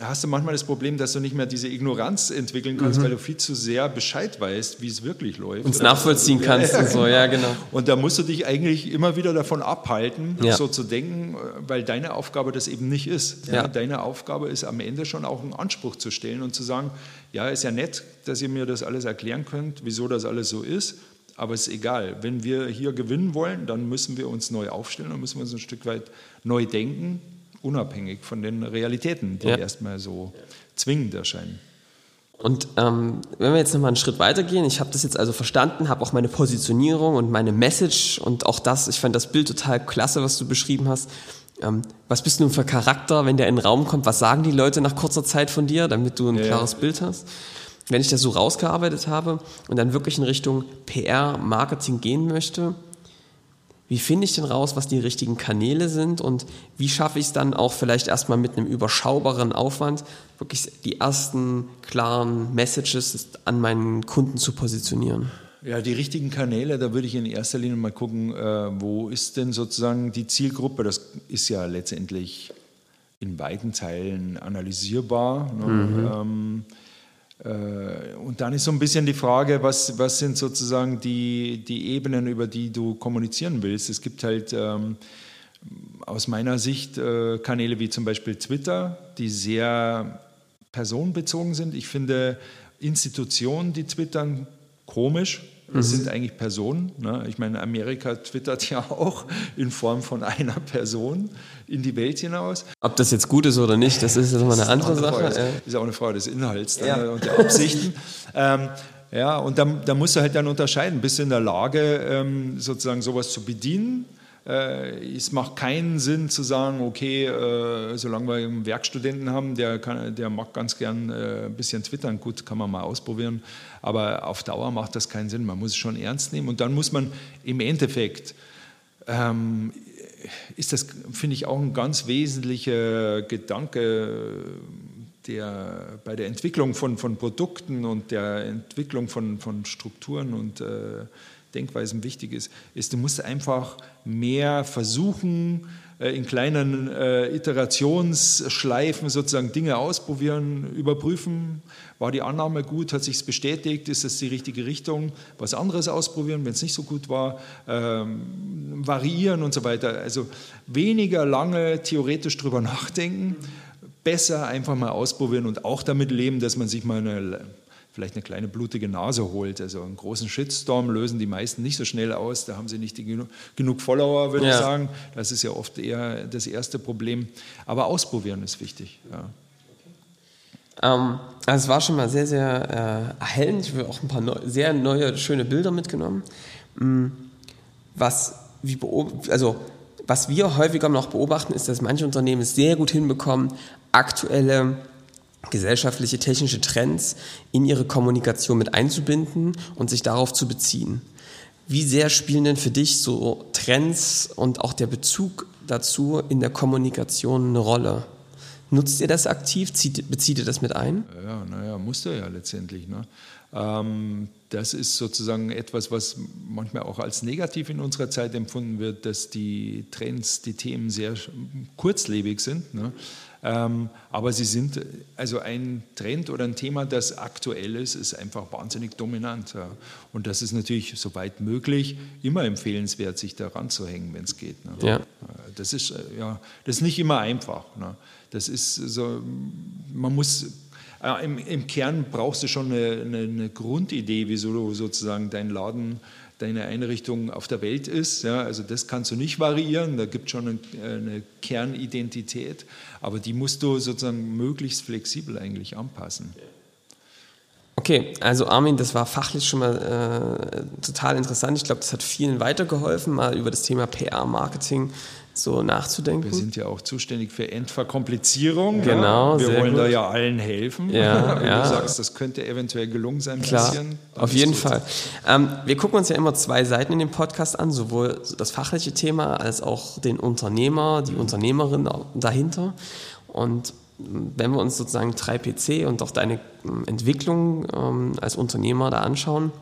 hast du manchmal das Problem, dass du nicht mehr diese Ignoranz entwickeln kannst, mhm. weil du viel zu sehr Bescheid weißt, wie es wirklich läuft. Und es nachvollziehen kannst ja, und so, ja, [laughs] genau. Und da musst du dich eigentlich immer wieder davon abhalten, ja. so zu denken, weil deine Aufgabe das eben nicht ist. Ja. Deine Aufgabe ist am Ende schon auch einen Anspruch zu stellen und zu sagen, ja, ist ja nett, dass ihr mir das alles erklären könnt, wieso das alles so ist, aber es ist egal. Wenn wir hier gewinnen wollen, dann müssen wir uns neu aufstellen und müssen wir uns ein Stück weit neu denken, unabhängig von den Realitäten, die ja. erstmal so zwingend erscheinen. Und ähm, wenn wir jetzt nochmal einen Schritt weitergehen, ich habe das jetzt also verstanden, habe auch meine Positionierung und meine Message und auch das, ich fand das Bild total klasse, was du beschrieben hast. Ähm, was bist du nun für Charakter, wenn der in den Raum kommt? Was sagen die Leute nach kurzer Zeit von dir, damit du ein ja. klares Bild hast? Wenn ich das so rausgearbeitet habe und dann wirklich in Richtung PR, Marketing gehen möchte, wie finde ich denn raus, was die richtigen Kanäle sind und wie schaffe ich es dann auch vielleicht erstmal mit einem überschaubaren Aufwand, wirklich die ersten klaren Messages an meinen Kunden zu positionieren? Ja, die richtigen Kanäle, da würde ich in erster Linie mal gucken, äh, wo ist denn sozusagen die Zielgruppe? Das ist ja letztendlich in weiten Teilen analysierbar. Ne? Mhm. Ähm, äh, und dann ist so ein bisschen die Frage, was, was sind sozusagen die, die Ebenen, über die du kommunizieren willst. Es gibt halt ähm, aus meiner Sicht äh, Kanäle wie zum Beispiel Twitter, die sehr personenbezogen sind. Ich finde Institutionen, die twittern, komisch. Das mhm. sind eigentlich Personen. Ne? Ich meine, Amerika twittert ja [laughs] auch in Form von einer Person in die Welt hinaus. Ob das jetzt gut ist oder nicht, das ist jetzt mal eine andere, eine Sache. Frage. Das ist auch eine Frage des Inhalts ja. und der Absichten. ähm, ja, und da, da musst du halt dann unterscheiden. Bist du in der Lage, ähm, sozusagen sowas zu bedienen? Äh, es macht keinen Sinn zu sagen, okay, äh, solange wir einen Werkstudenten haben, der, kann, der mag ganz gern äh, ein bisschen twittern, gut, kann man mal ausprobieren, aber auf Dauer macht das keinen Sinn. Man muss es schon ernst nehmen und dann muss man im Endeffekt, ähm, ist das, finde ich, auch ein ganz wesentlicher Gedanke, der bei der Entwicklung von, von Produkten und der Entwicklung von, von Strukturen und äh, Denkweisen wichtig ist, ist, du musst einfach mehr versuchen, äh, in kleinen äh, Iterationsschleifen sozusagen Dinge ausprobieren, überprüfen, war die Annahme gut, hat sich bestätigt, ist es die richtige Richtung, was anderes ausprobieren, wenn es nicht so gut war, ähm, variieren und so weiter. Also weniger lange theoretisch drüber [laughs] nachdenken, besser einfach mal ausprobieren und auch damit leben, dass man sich mal eine vielleicht eine kleine blutige Nase holt. Also einen großen Shitstorm lösen die meisten nicht so schnell aus. Da haben sie nicht die, genug Follower, würde ja. ich sagen. Das ist ja oft eher das erste Problem. Aber ausprobieren ist wichtig. Ja. Ähm, also es war schon mal sehr, sehr äh, erhellend. Ich habe auch ein paar neu, sehr neue, schöne Bilder mitgenommen. Mm, was, wie also, was wir häufiger noch beobachten, ist, dass manche Unternehmen es sehr gut hinbekommen, aktuelle gesellschaftliche, technische Trends in ihre Kommunikation mit einzubinden und sich darauf zu beziehen. Wie sehr spielen denn für dich so Trends und auch der Bezug dazu in der Kommunikation eine Rolle? Nutzt ihr das aktiv? Zieht, bezieht ihr das mit ein? Ja, naja, musst du ja letztendlich. Ne? Ähm, das ist sozusagen etwas, was manchmal auch als negativ in unserer Zeit empfunden wird, dass die Trends, die Themen sehr kurzlebig sind. Ne? Ähm, aber sie sind, also ein Trend oder ein Thema, das aktuell ist, ist einfach wahnsinnig dominant. Ja. Und das ist natürlich, soweit möglich, immer empfehlenswert, sich daran zu hängen, wenn es geht. Ne. Ja. Das, ist, äh, ja, das ist nicht immer einfach. Ne. Das ist so, man muss äh, im, im, Kern brauchst du schon eine, eine, eine, Grundidee, wieso du sozusagen deinen Laden deine Einrichtung auf der Welt ist. Ja, also das kannst du nicht variieren, da gibt es schon eine, Kernidentität, aber die musst du sozusagen möglichst flexibel eigentlich anpassen. Okay, also Armin, das war fachlich schon mal äh, total interessant. Ich glaube, das hat vielen weitergeholfen, mal über das Thema PR-Marketing so nachzudenken. Wir sind ja auch zuständig für Entverkomplizierung. Genau. Ja. Wir wollen gut. da ja allen helfen. Ja, [laughs] Wenn ja. du sagst, das könnte eventuell gelungen sein, Klar, bisschen, auf jeden Fall. Ähm, wir gucken uns ja immer zwei Seiten in dem Podcast an, sowohl das fachliche Thema als auch den Unternehmer, die Unternehmerin dahinter. Und wenn wir uns sozusagen 3PC und auch deine ähm, Entwicklung ähm, als Unternehmer da anschauen,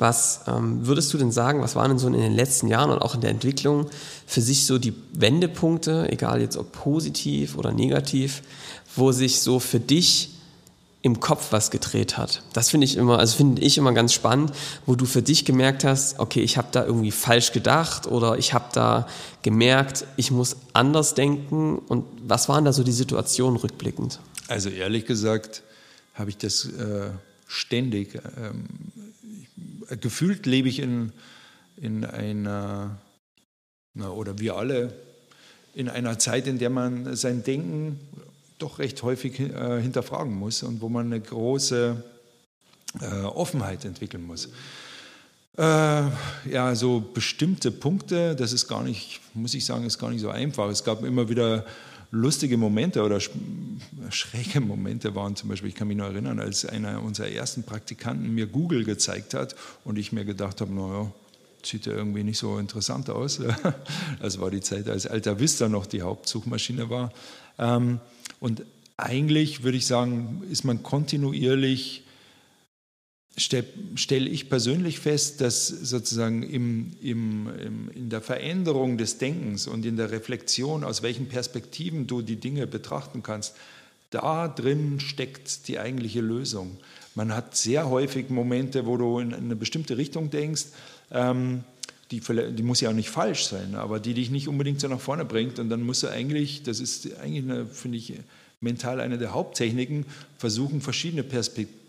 was ähm, würdest du denn sagen, was waren denn so in den letzten Jahren und auch in der Entwicklung für sich so die Wendepunkte, egal jetzt ob positiv oder negativ, wo sich so für dich im Kopf was gedreht hat? Das finde ich immer, also finde ich immer ganz spannend, wo du für dich gemerkt hast, okay, ich habe da irgendwie falsch gedacht oder ich habe da gemerkt, ich muss anders denken. Und was waren da so die Situationen rückblickend? Also ehrlich gesagt habe ich das äh, ständig. Ähm, gefühlt lebe ich in, in einer, na, oder wir alle, in einer Zeit, in der man sein Denken doch recht häufig äh, hinterfragen muss und wo man eine große äh, Offenheit entwickeln muss. Äh, ja, so bestimmte Punkte, das ist gar nicht, muss ich sagen, ist gar nicht so einfach. Es gab immer wieder lustige Momente oder schräge Momente waren zum Beispiel, ich kann mich noch erinnern, als einer unserer ersten Praktikanten mir Google gezeigt hat und ich mir gedacht habe, naja, sieht ja irgendwie nicht so interessant aus. [laughs] Das war die Zeit, als Alta Vista noch die Hauptsuchmaschine war. Ähm, und eigentlich würde ich sagen, ist man kontinuierlich stelle ich persönlich fest, dass sozusagen im, im, im, in der Veränderung des Denkens und in der Reflexion, aus welchen Perspektiven du die Dinge betrachten kannst, da drin steckt die eigentliche Lösung. Man hat sehr häufig Momente, wo du in eine bestimmte Richtung denkst, ähm, die, die, muss ja auch nicht falsch sein, aber die dich nicht unbedingt so nach vorne bringt. Und dann musst du eigentlich, das ist eigentlich, finde ich, mental eine der Haupttechniken, versuchen, verschiedene Perspektiven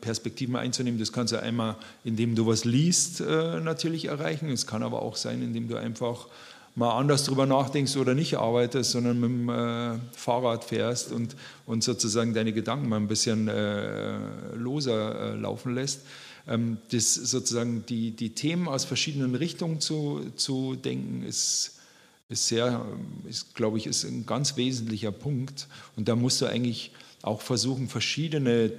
Perspektiven einzunehmen. Das kannst du einmal, indem du was liest, äh, natürlich erreichen. Es kann aber auch sein, indem du einfach mal anders drüber nachdenkst oder nicht arbeitest, sondern mit dem äh, Fahrrad fährst und, und sozusagen deine Gedanken mal ein bisschen äh, loser äh, laufen lässt. Ähm, das sozusagen die, die Themen aus verschiedenen Richtungen zu, zu denken, ist, ist sehr, ist, glaube ich, ist ein ganz wesentlicher Punkt. Und da musst du eigentlich auch versuchen, verschiedene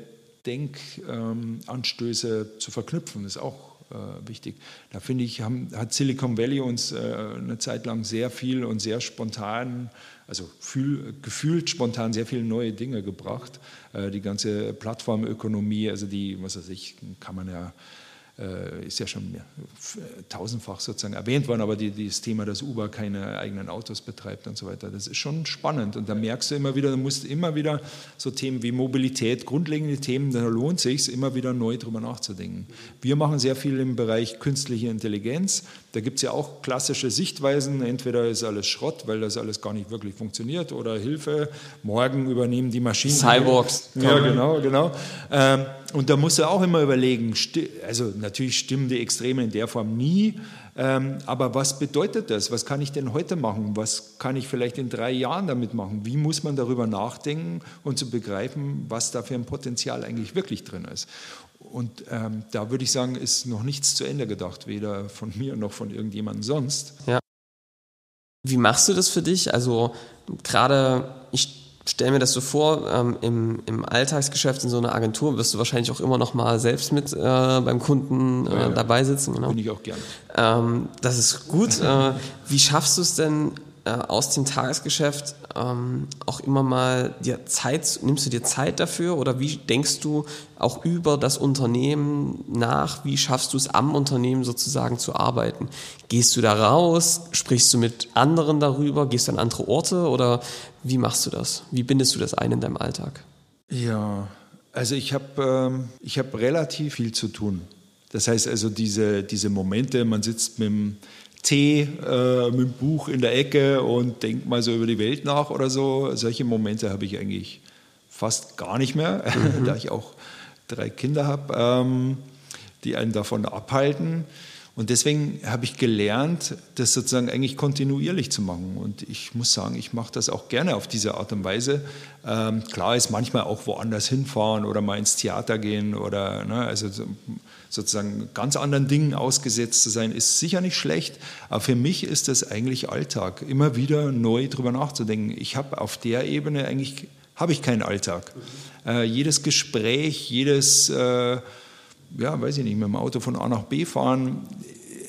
Denkanstöße zu verknüpfen, ist auch äh, wichtig. Da finde ich, haben, hat Silicon Valley uns äh, eine Zeit lang sehr viel und sehr spontan, also fühl, gefühlt spontan sehr viele neue Dinge gebracht. Äh, die ganze Plattformökonomie, also die, was weiß ich, kann man ja ist ja schon mehr, tausendfach sozusagen erwähnt worden, aber die, das Thema, dass Uber keine eigenen Autos betreibt und so weiter, das ist schon spannend. Und da merkst du immer wieder, du musst immer wieder so Themen wie Mobilität, grundlegende Themen, da lohnt sich immer wieder neu drüber nachzudenken. Wir machen sehr viel im Bereich künstliche Intelligenz. Da gibt es ja auch klassische Sichtweisen. Entweder ist alles Schrott, weil das alles gar nicht wirklich funktioniert, oder Hilfe, morgen übernehmen die Maschinen. Cyborgs. Ja, genau, genau. Ähm, und da musst du auch immer überlegen, also natürlich stimmen die Extreme in der Form nie, ähm, aber was bedeutet das? Was kann ich denn heute machen? Was kann ich vielleicht in drei Jahren damit machen? Wie muss man darüber nachdenken und zu begreifen, was da für ein Potenzial eigentlich wirklich drin ist? Und ähm, da würde ich sagen, ist noch nichts zu Ende gedacht, weder von mir noch von irgendjemandem sonst. Ja. Wie machst du das für dich? Also gerade, ich stell mir das so vor, ähm, im, im Alltagsgeschäft in so einer Agentur wirst du wahrscheinlich auch immer noch mal selbst mit äh, beim Kunden äh, ja, ja. dabei sitzen. Genau. Bin ich auch gern. Ähm, das ist gut. äh, wie schaffst du es denn, äh, aus dem Tagesgeschäft ähm, auch immer mal dir Zeit, nimmst du dir Zeit dafür oder wie denkst du auch über das Unternehmen nach? Wie schaffst du es am Unternehmen sozusagen zu arbeiten? Gehst du da raus? Sprichst du mit anderen darüber? Gehst du an andere Orte oder wie machst du das? Wie bindest du das ein in deinem Alltag? Ja, also ich habe ähm, hab relativ viel zu tun. Das heißt also diese, diese Momente, man sitzt mit dem Tee äh, mit dem Buch in der Ecke und denkt mal so über die Welt nach oder so. Solche Momente habe ich eigentlich fast gar nicht mehr, [laughs] mhm. da ich auch drei Kinder habe, ähm, die einen davon abhalten. Und deswegen habe ich gelernt, das sozusagen eigentlich kontinuierlich zu machen. Und ich muss sagen, ich mache das auch gerne auf diese Art und Weise. Ähm, klar ist manchmal auch woanders hinfahren oder mal ins Theater gehen oder ne, also sozusagen ganz anderen Dingen ausgesetzt zu sein, ist sicher nicht schlecht. Aber für mich ist das eigentlich Alltag, immer wieder neu drüber nachzudenken. Ich habe auf der Ebene eigentlich habe ich keinen Alltag. Äh, jedes Gespräch, jedes äh, ja, weiß ich nicht, mit dem Auto von A nach B fahren,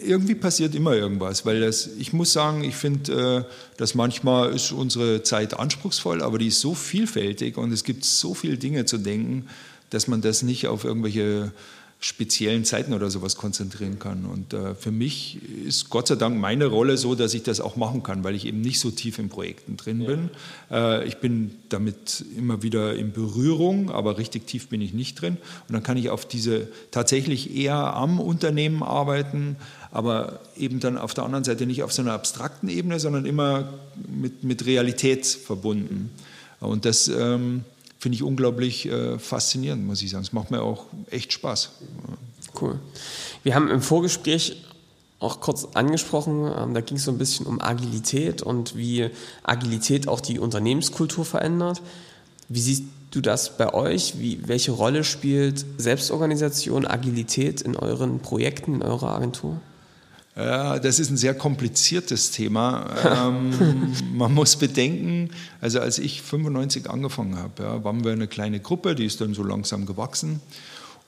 irgendwie passiert immer irgendwas, weil das, ich muss sagen, ich finde, äh, dass manchmal ist unsere Zeit anspruchsvoll, aber die ist so vielfältig und es gibt so viele Dinge zu denken, dass man das nicht auf irgendwelche speziellen Zeiten oder sowas konzentrieren kann. Und äh, für mich ist Gott sei Dank meine Rolle so, dass ich das auch machen kann, weil ich eben nicht so tief in Projekten drin ja. bin. Äh, ich bin damit immer wieder in Berührung, aber richtig tief bin ich nicht drin. Und dann kann ich auf diese tatsächlich eher am Unternehmen arbeiten, aber eben dann auf der anderen Seite nicht auf so einer abstrakten Ebene, sondern immer mit, mit Realität verbunden. Und das ähm, finde ich unglaublich äh, faszinierend, muss ich sagen. Es macht mir auch echt Spaß. Cool. Wir haben im Vorgespräch auch kurz angesprochen, ähm, da ging es so ein bisschen um Agilität und wie Agilität auch die Unternehmenskultur verändert. Wie siehst du das bei euch? Wie, welche Rolle spielt Selbstorganisation, Agilität in euren Projekten, in eurer Agentur? Ja, das ist ein sehr kompliziertes Thema. ähm, [laughs] man muss bedenken, also als ich 95 angefangen habe, ja, waren wir eine kleine Gruppe, die ist dann so langsam gewachsen.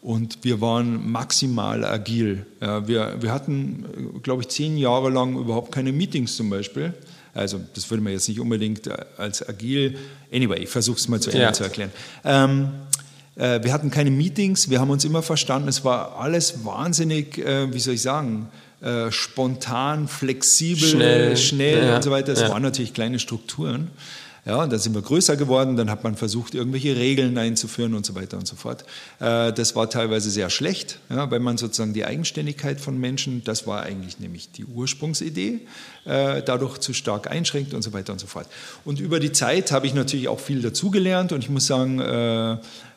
Und wir waren maximal agil. Ja, wir, wir hatten, glaube ich, zehn Jahre lang überhaupt keine Meetings zum Beispiel. Also das würde man jetzt nicht unbedingt als agil. Anyway, ich versuche es mal zu Ende ja. zu erklären. Ähm, äh, wir hatten keine Meetings, wir haben uns immer verstanden. Es war alles wahnsinnig, äh, wie soll ich sagen, äh, spontan, flexibel, schnell, schnell ja, und so weiter. Das ja. waren natürlich kleine Strukturen. Ja, und dann sind wir größer geworden, dann hat man versucht, irgendwelche Regeln einzuführen und so weiter und so fort. Äh, das war teilweise sehr schlecht, weil man sozusagen die Eigenständigkeit von Menschen, das war eigentlich nämlich die Ursprungsidee, äh, dadurch zu stark einschränkt und so weiter und so fort. Und über die Zeit habe ich natürlich auch viel dazugelernt und ich muss sagen,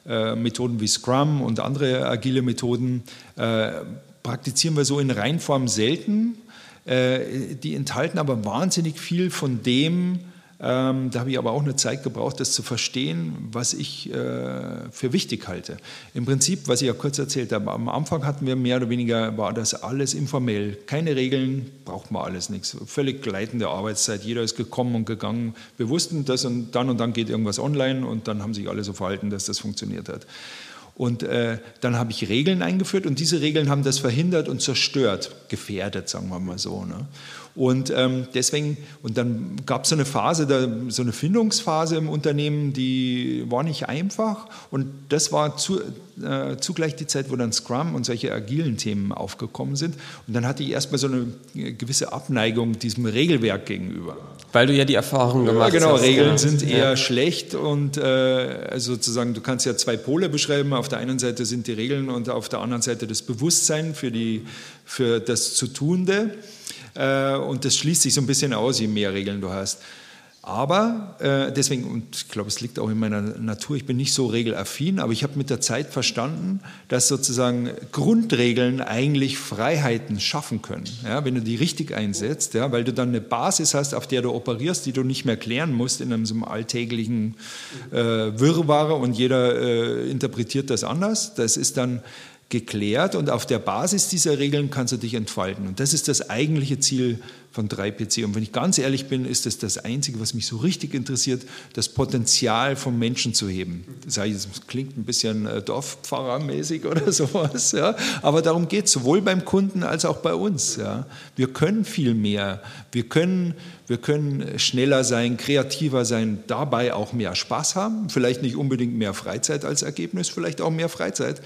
äh, Methoden wie Scrum und andere agile Methoden äh, praktizieren wir so in Reinform selten. Äh, die enthalten aber wahnsinnig viel von dem, ähm, da habe ich aber auch eine Zeit gebraucht, das zu verstehen, was ich äh, für wichtig halte. Im Prinzip, was ich ja kurz erzählt habe, am Anfang hatten wir mehr oder weniger, war das alles informell. Keine Regeln, braucht man alles nichts. Völlig gleitende Arbeitszeit, jeder ist gekommen und gegangen. Wir wussten das und dann und dann geht irgendwas online und dann haben sich alle so verhalten, dass das funktioniert hat. Und äh, dann habe ich Regeln eingeführt und diese Regeln haben das verhindert und zerstört, gefährdet, sagen wir mal so. Ne? Und ähm, deswegen, und dann gab es so eine Phase, da, so eine Findungsphase im Unternehmen, die war nicht einfach. Und das war zu, äh, zugleich die Zeit, wo dann Scrum und solche agilen Themen aufgekommen sind. Und dann hatte ich erstmal so eine gewisse Abneigung diesem Regelwerk gegenüber. Weil du ja die Erfahrung gemacht ja, genau, hast. Genau, Regeln sind eher ja. schlecht und äh, also sozusagen, du kannst ja zwei Pole beschreiben. Auf der einen Seite sind die Regeln und auf der anderen Seite das Bewusstsein für, die, für das Zu Tunde. Äh, und das schließt sich so ein bisschen aus, je mehr Regeln du hast. Aber äh, deswegen, und ich glaube, es liegt auch in meiner Natur, ich bin nicht so regelaffin, aber ich habe mit der Zeit verstanden, dass sozusagen Grundregeln eigentlich Freiheiten schaffen können, ja, wenn du die richtig einsetzt, ja, weil du dann eine Basis hast, auf der du operierst, die du nicht mehr klären musst in einem so einem alltäglichen äh, Wirrwarr und jeder äh, interpretiert das anders. Das ist dann geklärt und auf der Basis dieser Regeln kannst du dich entfalten. Und das ist das eigentliche Ziel von 3PC. Und wenn ich ganz ehrlich bin, ist das das Einzige, was mich so richtig interessiert, das Potenzial vom Menschen zu heben. Das, heißt, das klingt ein bisschen äh, Dorfpfarrermäßig [laughs] oder sowas, ja? aber darum geht es sowohl beim Kunden als auch bei uns. Ja? Wir können viel mehr. Wir können, wir können schneller sein, kreativer sein, dabei auch mehr Spaß haben. Vielleicht nicht unbedingt mehr Freizeit als Ergebnis, vielleicht auch mehr Freizeit.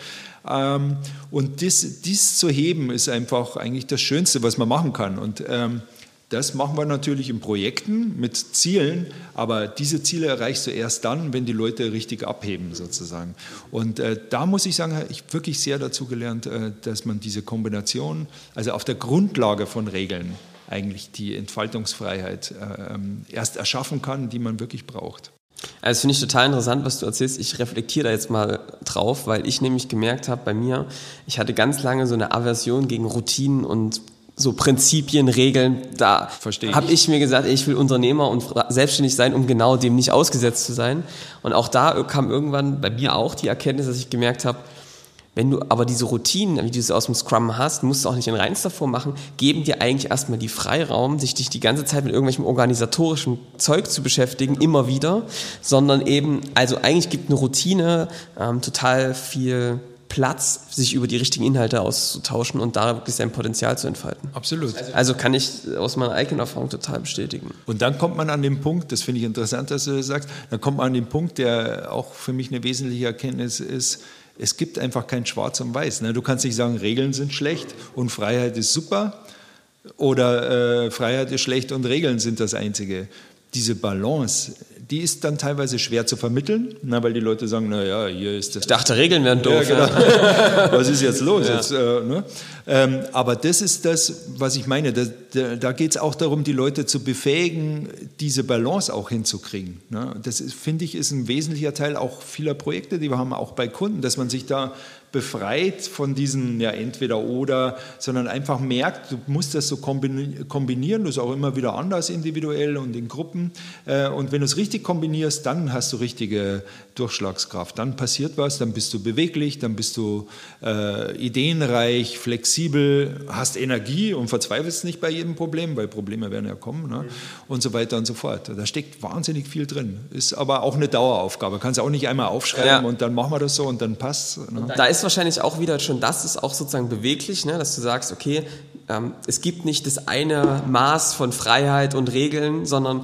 Ähm, und dies, dies zu heben ist einfach eigentlich das Schönste, was man machen kann. Und ähm, das machen wir natürlich in Projekten mit Zielen, aber diese Ziele erreichst du erst dann, wenn die Leute richtig abheben sozusagen. Und äh, da muss ich sagen, ich wirklich sehr dazu gelernt, äh, dass man diese Kombination, also auf der Grundlage von Regeln, eigentlich die Entfaltungsfreiheit äh, ähm, erst erschaffen kann, die man wirklich braucht. Also finde ich total interessant, was du erzählst. Ich reflektiere da jetzt mal drauf, weil ich nämlich gemerkt habe bei mir, ich hatte ganz lange so eine Aversion gegen Routinen und so Prinzipien, Regeln, da habe ich mir gesagt, ich will Unternehmer und selbstständig sein, um genau dem nicht ausgesetzt zu sein. Und auch da kam irgendwann bei mir auch die Erkenntnis, dass ich gemerkt habe, wenn du aber diese Routinen, wie du sie aus dem Scrum hast, musst du auch nicht in Reins davor machen, geben dir eigentlich erstmal die Freiraum, sich dich die ganze Zeit mit irgendwelchem organisatorischen Zeug zu beschäftigen, immer wieder, sondern eben, also eigentlich gibt eine Routine ähm, total viel Platz, sich über die richtigen Inhalte auszutauschen und da wirklich sein Potenzial zu entfalten. Absolut. Also kann ich aus meiner eigenen Erfahrung total bestätigen. Und dann kommt man an den Punkt, das finde ich interessant, dass du das sagst, dann kommt man an den Punkt, der auch für mich eine wesentliche Erkenntnis ist, es gibt einfach kein Schwarz und Weiß. Ne? Du kannst nicht sagen, Regeln sind schlecht und Freiheit ist super oder äh, Freiheit ist schlecht und Regeln sind das Einzige. Diese Balance, die ist dann teilweise schwer zu vermitteln, na, weil die Leute sagen, naja, hier ist das. Ich dachte, Regeln wären doof. Ja, genau. [laughs] was ist jetzt los? Ja. Jetzt, äh, ne? ähm, aber das ist das, was ich meine. Da, da, da geht es auch darum, die Leute zu befähigen, diese Balance auch hinzukriegen. Ne? Das finde ich ist ein wesentlicher Teil auch vieler Projekte, die wir haben, auch bei Kunden, dass man sich da befreit von diesen ja entweder oder, sondern einfach merkt, du musst das so kombinieren, das ist auch immer wieder anders individuell und in Gruppen. Äh, und wenn du es richtig kombinierst, dann hast du richtige Durchschlagskraft. Dann passiert was, dann bist du beweglich, dann bist du äh, ideenreich, flexibel, hast Energie und verzweifelst nicht bei jedem Problem, weil Probleme werden ja kommen ne? und so weiter und so fort. Da steckt wahnsinnig viel drin. Ist aber auch eine Daueraufgabe. Kannst auch nicht einmal aufschreiben ja. und dann machen wir das so und dann passt. Ne? Da ist wahrscheinlich auch wieder schon, das ist auch sozusagen beweglich, ne? dass du sagst, okay, ähm, es gibt nicht das eine Maß von Freiheit und Regeln, sondern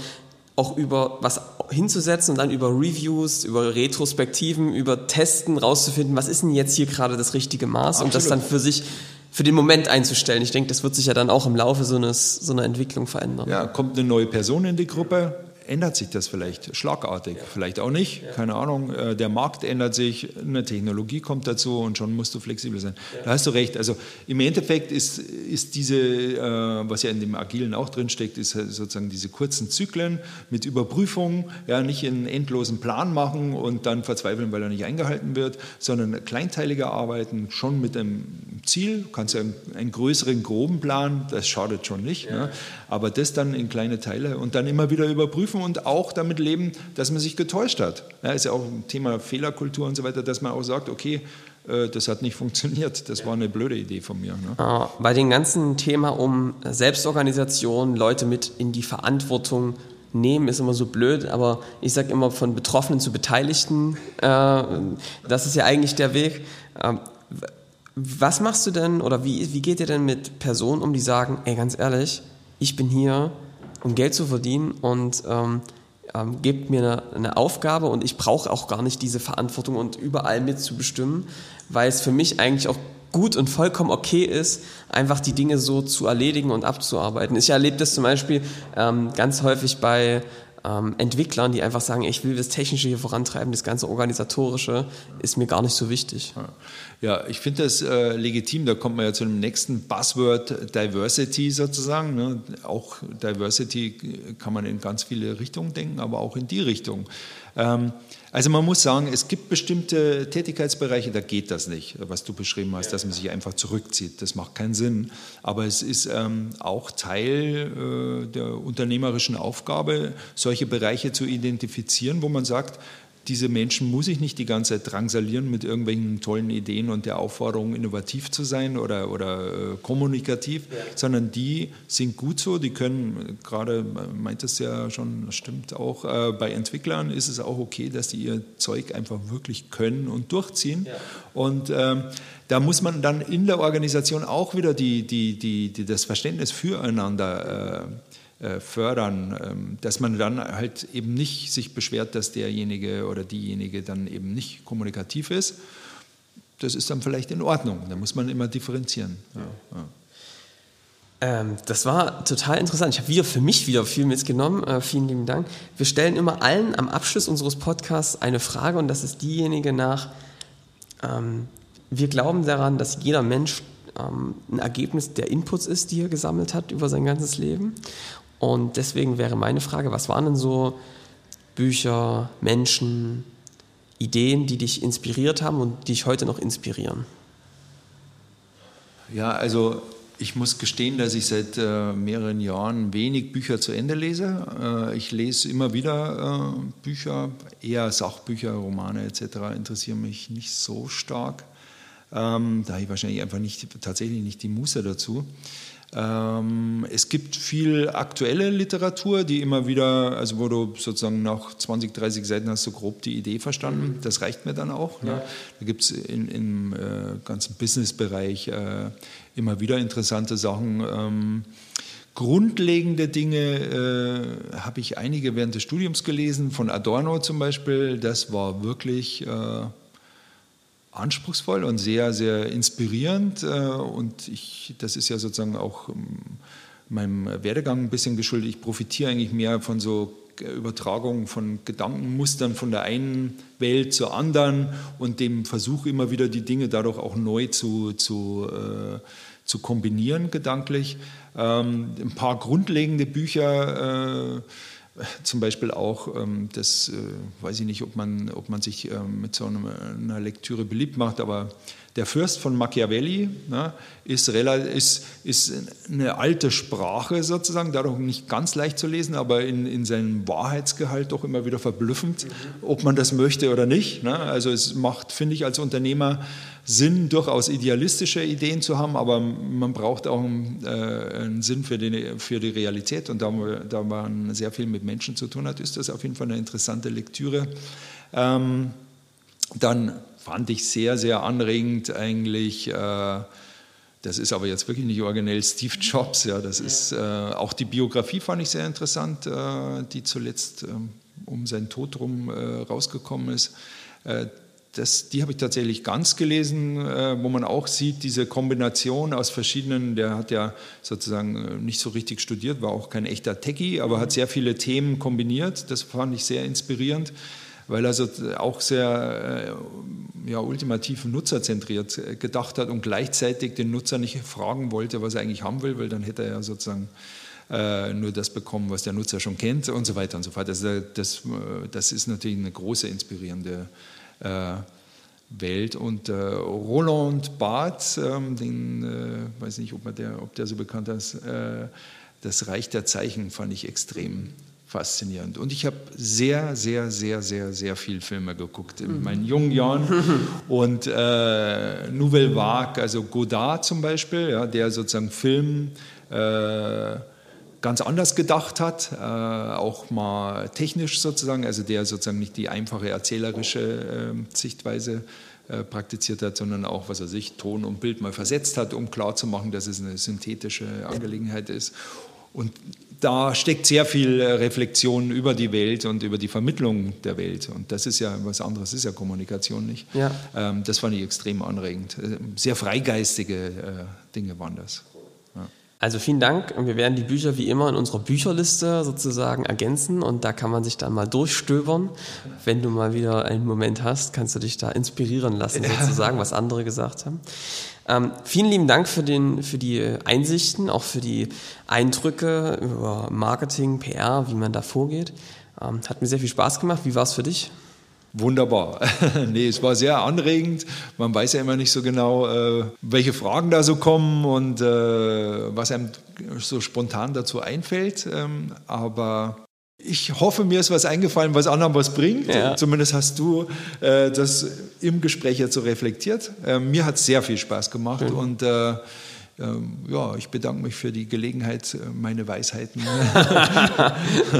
auch über was hinzusetzen und dann über Reviews, über Retrospektiven, über Testen rauszufinden, was ist denn jetzt hier gerade das richtige Maß Absolut. und das dann für sich für den Moment einzustellen. Ich denke, das wird sich ja dann auch im Laufe so, eines, so einer Entwicklung verändern. Ja, kommt eine neue Person in die Gruppe, ändert sich das vielleicht schlagartig, ja. vielleicht auch nicht, ja. keine Ahnung. Äh, der Markt ändert sich, eine Technologie kommt dazu und schon musst du flexibel sein. Ja. Da hast du recht. Also im Endeffekt ist, ist diese, äh, was ja in dem Agilen auch drin steckt, ist sozusagen diese kurzen Zyklen mit Überprüfung, ja, nicht einen endlosen Plan machen und dann verzweifeln, weil er nicht eingehalten wird, sondern kleinteiliger arbeiten, schon mit einem Ziel. Du kannst ja einen, einen größeren, groben Plan, das schadet schon nicht, ne? Aber das dann in kleine Teile und dann immer wieder überprüfen und auch damit leben, dass man sich getäuscht hat. Ja, ist ja auch ein Thema Fehlerkultur und so weiter, dass man auch sagt, okay, äh, das hat nicht [laughs] funktioniert, das war eine blöde Idee von mir. Ne? Bei dem ganzen Thema um Selbstorganisation, Leute mit in die Verantwortung nehmen, ist immer so blöd, aber ich sage immer von Betroffenen zu Beteiligten, äh, das ist ja eigentlich der Weg. Ähm, was machst du denn oder wie, wie geht ihr denn mit Personen um, die sagen, ey, ganz ehrlich, ich bin hier, um Geld zu verdienen und ähm, ähm, gebt mir eine, eine, Aufgabe und ich brauche auch gar nicht diese Verantwortung und überall mitzubestimmen, weil es für mich eigentlich auch gut und vollkommen okay ist, einfach die Dinge so zu erledigen und abzuarbeiten. Ich erlebe das zum Beispiel ähm, ganz häufig bei ähm, Entwicklern, die einfach sagen, ich will das Technische hier vorantreiben, das ganze Organisatorische ist mir gar nicht so wichtig. Ja, ich finde das äh, legitim, da kommt man ja zu dem nächsten Buzzword Diversity sozusagen. Ne? Auch Diversity kann man in ganz viele Richtungen denken, aber auch in die Richtung. Ähm, also man muss sagen, es gibt bestimmte Tätigkeitsbereiche, da geht das nicht, was du beschrieben hast, dass man sich einfach zurückzieht. Das macht keinen Sinn. Aber es ist ähm, auch Teil äh, der unternehmerischen Aufgabe, solche Bereiche zu identifizieren, wo man sagt, diese Menschen muss ich nicht die ganze Zeit drangsalieren mit irgendwelchen tollen Ideen und der Aufforderung, innovativ zu sein oder, oder äh, kommunikativ, ja. sondern die sind gut so, die können, gerade meint es ja schon, stimmt auch, äh, bei Entwicklern ist es auch okay, dass die ihr Zeug einfach wirklich können und durchziehen. Ja. Und ähm, da muss man dann in der Organisation auch wieder die, die, die, die das Verständnis füreinander äh, äh, fördern, ähm, dass man dann halt eben nicht sich beschwert, dass derjenige oder diejenige dann eben nicht kommunikativ ist. Das ist dann vielleicht in Ordnung. Da muss man immer differenzieren. Ja, ja. Ähm, das war total interessant. Ich habe wieder für mich wieder viel mitgenommen. Äh, vielen lieben Dank. Wir stellen immer allen am Abschluss unseres Podcasts eine Frage und das ist diejenige nach, ähm, wir glauben daran, dass jeder Mensch ähm, ein Ergebnis der Inputs ist, die er gesammelt hat über sein ganzes Leben. Und deswegen wäre meine Frage, was waren denn so Bücher, Menschen, Ideen, die dich inspiriert haben und die dich heute noch inspirieren? Ja, also ich muss gestehen, dass ich seit äh, mehreren Jahren wenig Bücher zu Ende lese. Äh, ich lese immer wieder äh, Bücher, eher Sachbücher, Romane etc. interessieren mich nicht so stark. Ähm, da habe ich wahrscheinlich einfach nicht, tatsächlich nicht die Muße dazu. Ähm, es gibt viel aktuelle Literatur, die immer wieder, also wo du sozusagen nach 20, 30 Seiten hast du grob die Idee verstanden. Mhm. Das reicht mir dann auch. Ne? Ja. Ne? Da gibt es im äh, ganzen Businessbereich äh, immer wieder interessante Sachen. Ähm, grundlegende Dinge äh, habe ich einige während des Studiums gelesen, von Adorno zum Beispiel. Das war wirklich äh, anspruchsvoll und sehr, sehr inspirierend. Äh, und ich, das ist ja sozusagen auch ähm, meinem Werdegang ein bisschen geschuldet. Ich profitiere eigentlich mehr von so Übertragung von Gedankenmustern von der einen Welt zur anderen und dem Versuch immer wieder die Dinge dadurch auch neu zu, zu, äh, zu kombinieren gedanklich. Ähm, ein paar grundlegende Bücher äh, zum Beispiel auch, ähm, das äh, weiß ich nicht, ob man, ob man sich ähm, mit so einer Lektüre beliebt macht, aber der Fürst von Machiavelli ne, ist, ist, ist eine alte Sprache sozusagen, dadurch nicht ganz leicht zu lesen, aber in, in seinem Wahrheitsgehalt doch immer wieder verblüffend, ob man das möchte oder nicht. Ne? Also es macht, finde ich, als Unternehmer Sinn, durchaus idealistische Ideen zu haben, aber man braucht auch einen, äh, einen Sinn für die, für die Realität. Und da, da man sehr viel mit Menschen zu tun hat, ist das auf jeden Fall eine interessante Lektüre. Ähm, dann fand ich sehr, sehr anregend eigentlich. Äh, das ist aber jetzt wirklich nicht originell Steve [laughs] Jobs. Ja, das ja. ist äh, auch die Biografie fand ich sehr interessant, äh, die zuletzt ähm, um seinen Tod rum rausgekommen ist. Das, die habe ich tatsächlich ganz gelesen, wo man auch sieht, diese Kombination aus verschiedenen, der hat ja sozusagen nicht so richtig studiert, war auch kein echter Techie, aber hat sehr viele Themen kombiniert. Das fand ich sehr inspirierend weil er so auch sehr äh, ja, ultimativ nutzerzentriert äh, gedacht hat und gleichzeitig den Nutzer nicht fragen wollte, was er eigentlich haben will, weil dann hätte er ja sozusagen äh, nur das bekommen, was der Nutzer schon kennt und so weiter und so fort. Also das, das ist natürlich eine große inspirierende äh, Welt. Und äh, Roland Barth, ähm, den äh, weiß nicht, ob, man der, ob der so bekannt ist, das Reich der Zeichen fand ich extrem faszinierend. Und ich habe sehr, sehr, sehr, sehr, sehr viel Filme geguckt in mhm. meinen jungen Jahren. [laughs] Und äh, Nouvelle Vague, also Godard zum Beispiel, ja, der sozusagen Film äh, ganz anders gedacht hat, äh, auch mal technisch sozusagen, also der sozusagen nicht die einfache erzählerische äh, Sichtweise äh, praktiziert hat, sondern auch, was er sich Ton und Bild mal versetzt hat, um klarzumachen, dass es eine synthetische Angelegenheit ist. Und da steckt sehr viel äh, Reflexion über die Welt und über die Vermittlung der Welt. Und das ist ja was anderes, ist ja Kommunikation nicht. Ja. Ähm, das fand ich extrem anregend. Äh, sehr freigeistige äh, Dinge waren das. Also vielen Dank. Wir werden die Bücher wie immer in unserer Bücherliste sozusagen ergänzen und da kann man sich dann mal durchstöbern. Wenn du mal wieder einen Moment hast, kannst du dich da inspirieren lassen, sozusagen, was andere gesagt haben. Ähm, vielen lieben Dank für, den, für die Einsichten, auch für die Eindrücke über Marketing, PR, wie man da vorgeht. Ähm, hat mir sehr viel Spaß gemacht. Wie war es für dich? Wunderbar. [laughs] nee, es war sehr anregend. Man weiß ja immer nicht so genau, äh, welche Fragen da so kommen und äh, was einem so spontan dazu einfällt. Ähm, aber ich hoffe, mir ist was eingefallen, was anderen was bringt. Ja. Zumindest hast du äh, das im Gespräch jetzt so reflektiert. Äh, mir hat es sehr viel Spaß gemacht mhm. und äh, ähm, ja, ich bedanke mich für die Gelegenheit, äh, meine Weisheiten [laughs]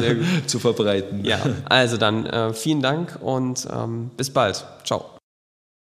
[laughs] zu verbreiten. Ja, also dann äh, vielen Dank und ähm, bis bald. Ciao.